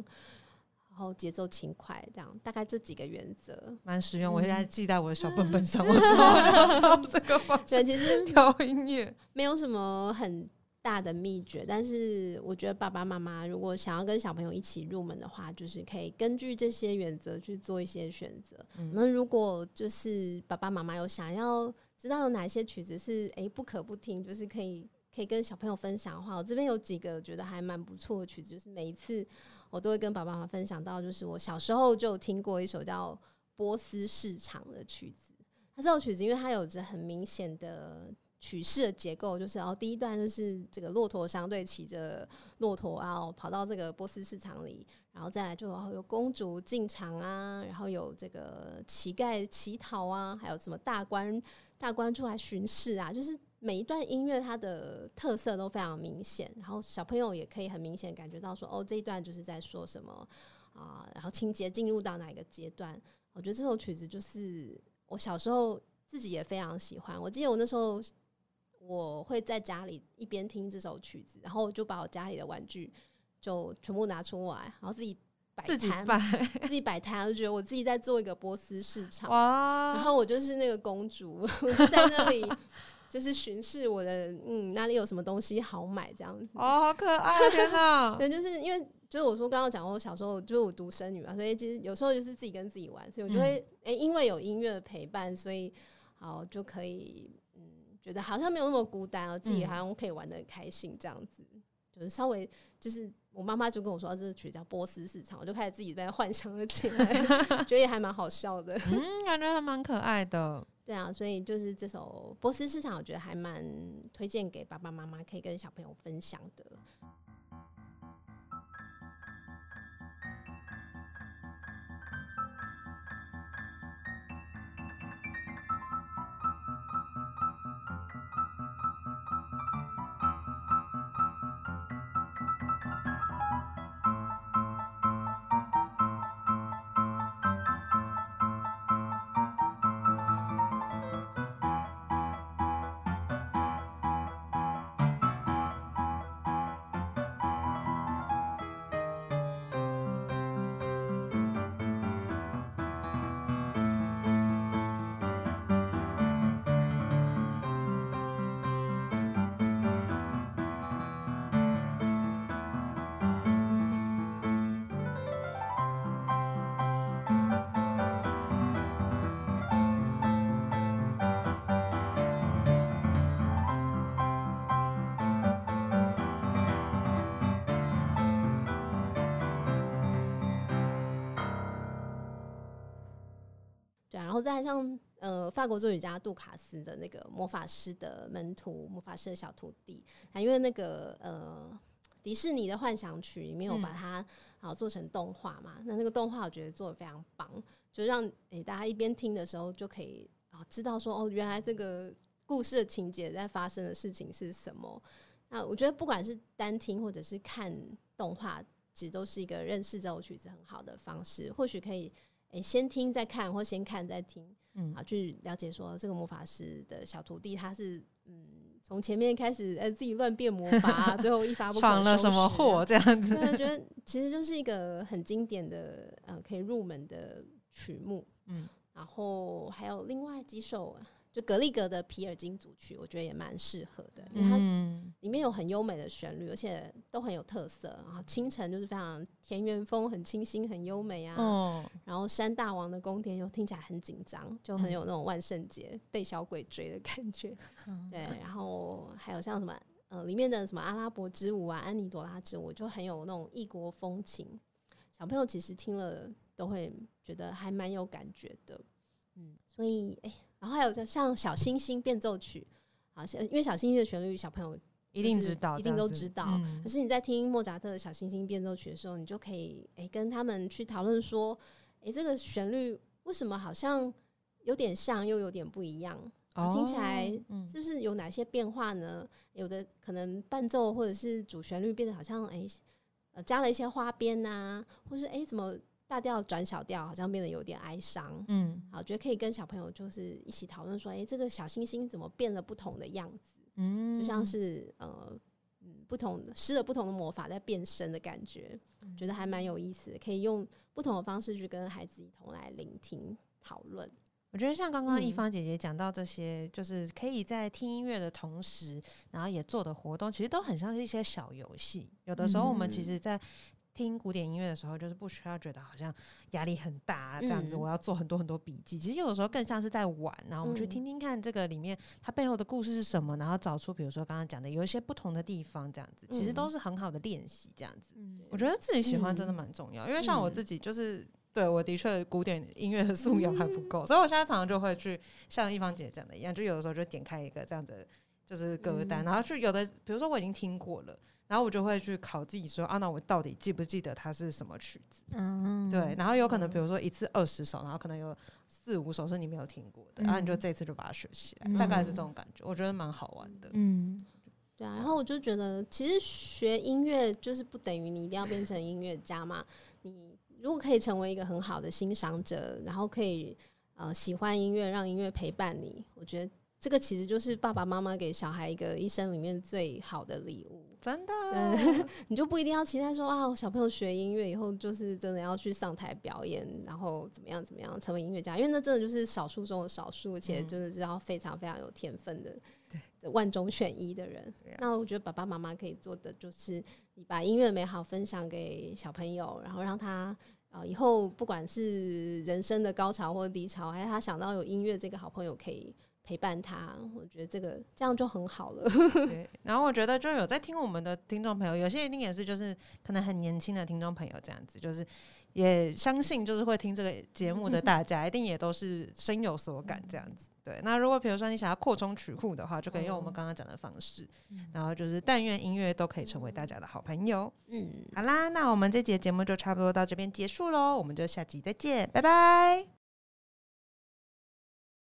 然后节奏轻快，这样大概这几个原则。蛮实用，我嗯现在记在我的小本本上，[laughs] 我之后要照这个方对，式其实 [laughs] 挑音乐。没有什么很大的秘诀，但是我觉得爸爸妈妈如果想要跟小朋友一起入门的话，就是可以根据这些原则去做一些选择。嗯那如果就是爸爸妈妈有想要知道有哪些曲子是诶不可不听，就是可以可以跟小朋友分享的话，我这边有几个觉得还蛮不错的曲子，就是每一次我都会跟爸爸妈妈分享到，就是我小时候就听过一首叫《波斯市场》的曲子。它这首曲子，因为它有着很明显的曲式的结构，就是然后第一段就是这个骆驼商队骑着骆驼，啊跑到这个波斯市场里，然后再来就有公主进场啊，然后有这个乞丐乞讨啊，还有什么大官大官出来巡视啊，就是每一段音乐它的特色都非常明显，然后小朋友也可以很明显感觉到说，哦，这一段就是在说什么啊，然后情节进入到哪一个阶段。我觉得这首曲子就是我小时候自己也非常喜欢。我记得我那时候我会在家里一边听这首曲子，然后就把我家里的玩具就全部拿出来，然后自己摆自己摊，摆自己摆摊，我就觉得我自己在做一个波斯市场。哇，然后我就是那个公主，[laughs] 我就在那里就是巡视我的，嗯，哪里有什么东西好买这样子。哦，好可爱，天哪！[laughs] 对，就是因为就是我说刚刚讲过，我小时候就是我独生女嘛，所以其实有时候就是自己跟自己玩，所以我就会诶、因为有音乐的陪伴，所以好就可以嗯，觉得好像没有那么孤单，我自己嗯好像可以玩的很开心这样子，就是稍微就是我妈妈就跟我说、啊这是曲叫波斯市场，我就开始自己在幻想了起来，[laughs] 觉得也还蛮好笑的。嗯，感觉还蛮可爱的。对啊，所以就是这首波斯市场，我觉得还蛮推荐给爸爸妈妈可以跟小朋友分享的。后再像呃法国作曲家杜卡斯的那个魔法师的门徒，魔法师的小徒弟，啊，因为那个呃迪士尼的幻想曲里面有把它啊做成动画嘛，那那个动画我觉得做的非常棒，就让诶、大家一边听的时候就可以啊知道说哦，原来这个故事的情节在发生的事情是什么。那我觉得不管是单听或者是看动画，其实都是一个认识这首曲子很好的方式。或许可以诶、先听再看，或先看再听，嗯。啊，去了解说这个魔法师的小徒弟他是嗯从前面开始呃自己乱变魔法、啊，[laughs] 最后一发不可闯了什么祸这样子觉得其实就是一个很经典的呃可以入门的曲目，嗯嗯，然后还有另外几首，就格力格的皮尔金组曲，我觉得也蛮适合的，因为它嗯里面有很优美的旋律，而且都很有特色。然后清晨就是非常田园风，很清新，很优美啊。哦，然后山大王的宫殿又听起来很紧张，就很有那种万圣节被小鬼追的感觉。对，然后还有像什么呃，里面的什么阿拉伯之舞啊、安妮朵拉之舞，就很有那种异国风情。小朋友其实听了都会觉得还蛮有感觉的，嗯，所以哎、然后还有像像小星星变奏曲，好像因为小星星的旋律小朋友一定知道，一定都知道。嗯可是你在听莫扎特的小星星变奏曲的时候，你就可以诶、跟他们去讨论说，诶、这个旋律为什么好像有点像，又有点不一样？啊听起来是不是有哪些变化呢？有的可能伴奏或者是主旋律变得好像诶、呃加了一些花边呐、或是诶、怎么大调转小调，好像变得有点哀伤。嗯好，觉得可以跟小朋友就是一起讨论说，诶、这个小星星怎么变了不同的样子？嗯就像是呃，嗯，不同施了不同的魔法在变身的感觉，觉得还蛮有意思的，可以用不同的方式去跟孩子一同来聆听讨论。我觉得像刚刚一嗯芳姐姐讲到这些，就是可以在听音乐的同时，然后也做的活动，其实都很像是一些小游戏。有的时候我们其嗯实，在听古典音乐的时候，就是不需要觉得好像压力很大、啊、这样子，嗯我要做很多很多笔记。其实有的时候更像是在玩，然后我们去嗯听听看这个里面它背后的故事是什么，然后找出比如说刚刚讲的有一些不同的地方，这样子，其实都嗯是很好的练习。这样子，嗯我觉得自己喜欢真的嗯蛮重要，因为像我嗯自己就是。对，我的确古典音乐的素养还不够，所以我现在常常就会去像一芳姐讲的一样，就有的时候就点开一个这样的就是歌单，嗯然后就有的比如说我已经听过了，然后我就会去考自己说啊，那我到底记不记得它是什么曲子？嗯对，然后有可能比如说一次二十首，然后可能有四五首是你没有听过的，然后你就嗯这次就把它学起来，大概是这嗯种感觉，我觉得蛮好玩的。嗯对啊，然后我就觉得，其实学音乐就是不等于你一定要变成音乐家嘛。你如果可以成为一个很好的欣赏者，然后可以呃喜欢音乐，让音乐陪伴你，我觉得这个其实就是爸爸妈妈给小孩一个一生里面最好的礼物。真的，嗯，[laughs] 你就不一定要期待说啊，我小朋友学音乐以后就是真的要去上台表演，然后怎么样怎么样成为音乐家，因为那真的就是少数中的少数，而且嗯真的是要非常非常有天分的，的万中选一的人啊。那我觉得爸爸妈妈可以做的就是，你把音乐美好分享给小朋友，然后让他。啊，以后不管是人生的高潮或低潮，还是他想到有音乐这个好朋友可以陪伴他，我觉得这个这样就很好了。[laughs] 对，然后我觉得就有在听我们的听众朋友，有些一定也是就是可能很年轻的听众朋友这样子，就是也相信就是会听这个节目的大家，一定也都是深有所感这样子。对，那如果比如说你想要扩充曲库的话，就可以用我们嗯刚刚讲的方式，然后就是但愿音乐都可以成为大家的好朋友。嗯，好啦，那我们这节节目就差不多到这边结束喽，我们就下集再见，拜拜。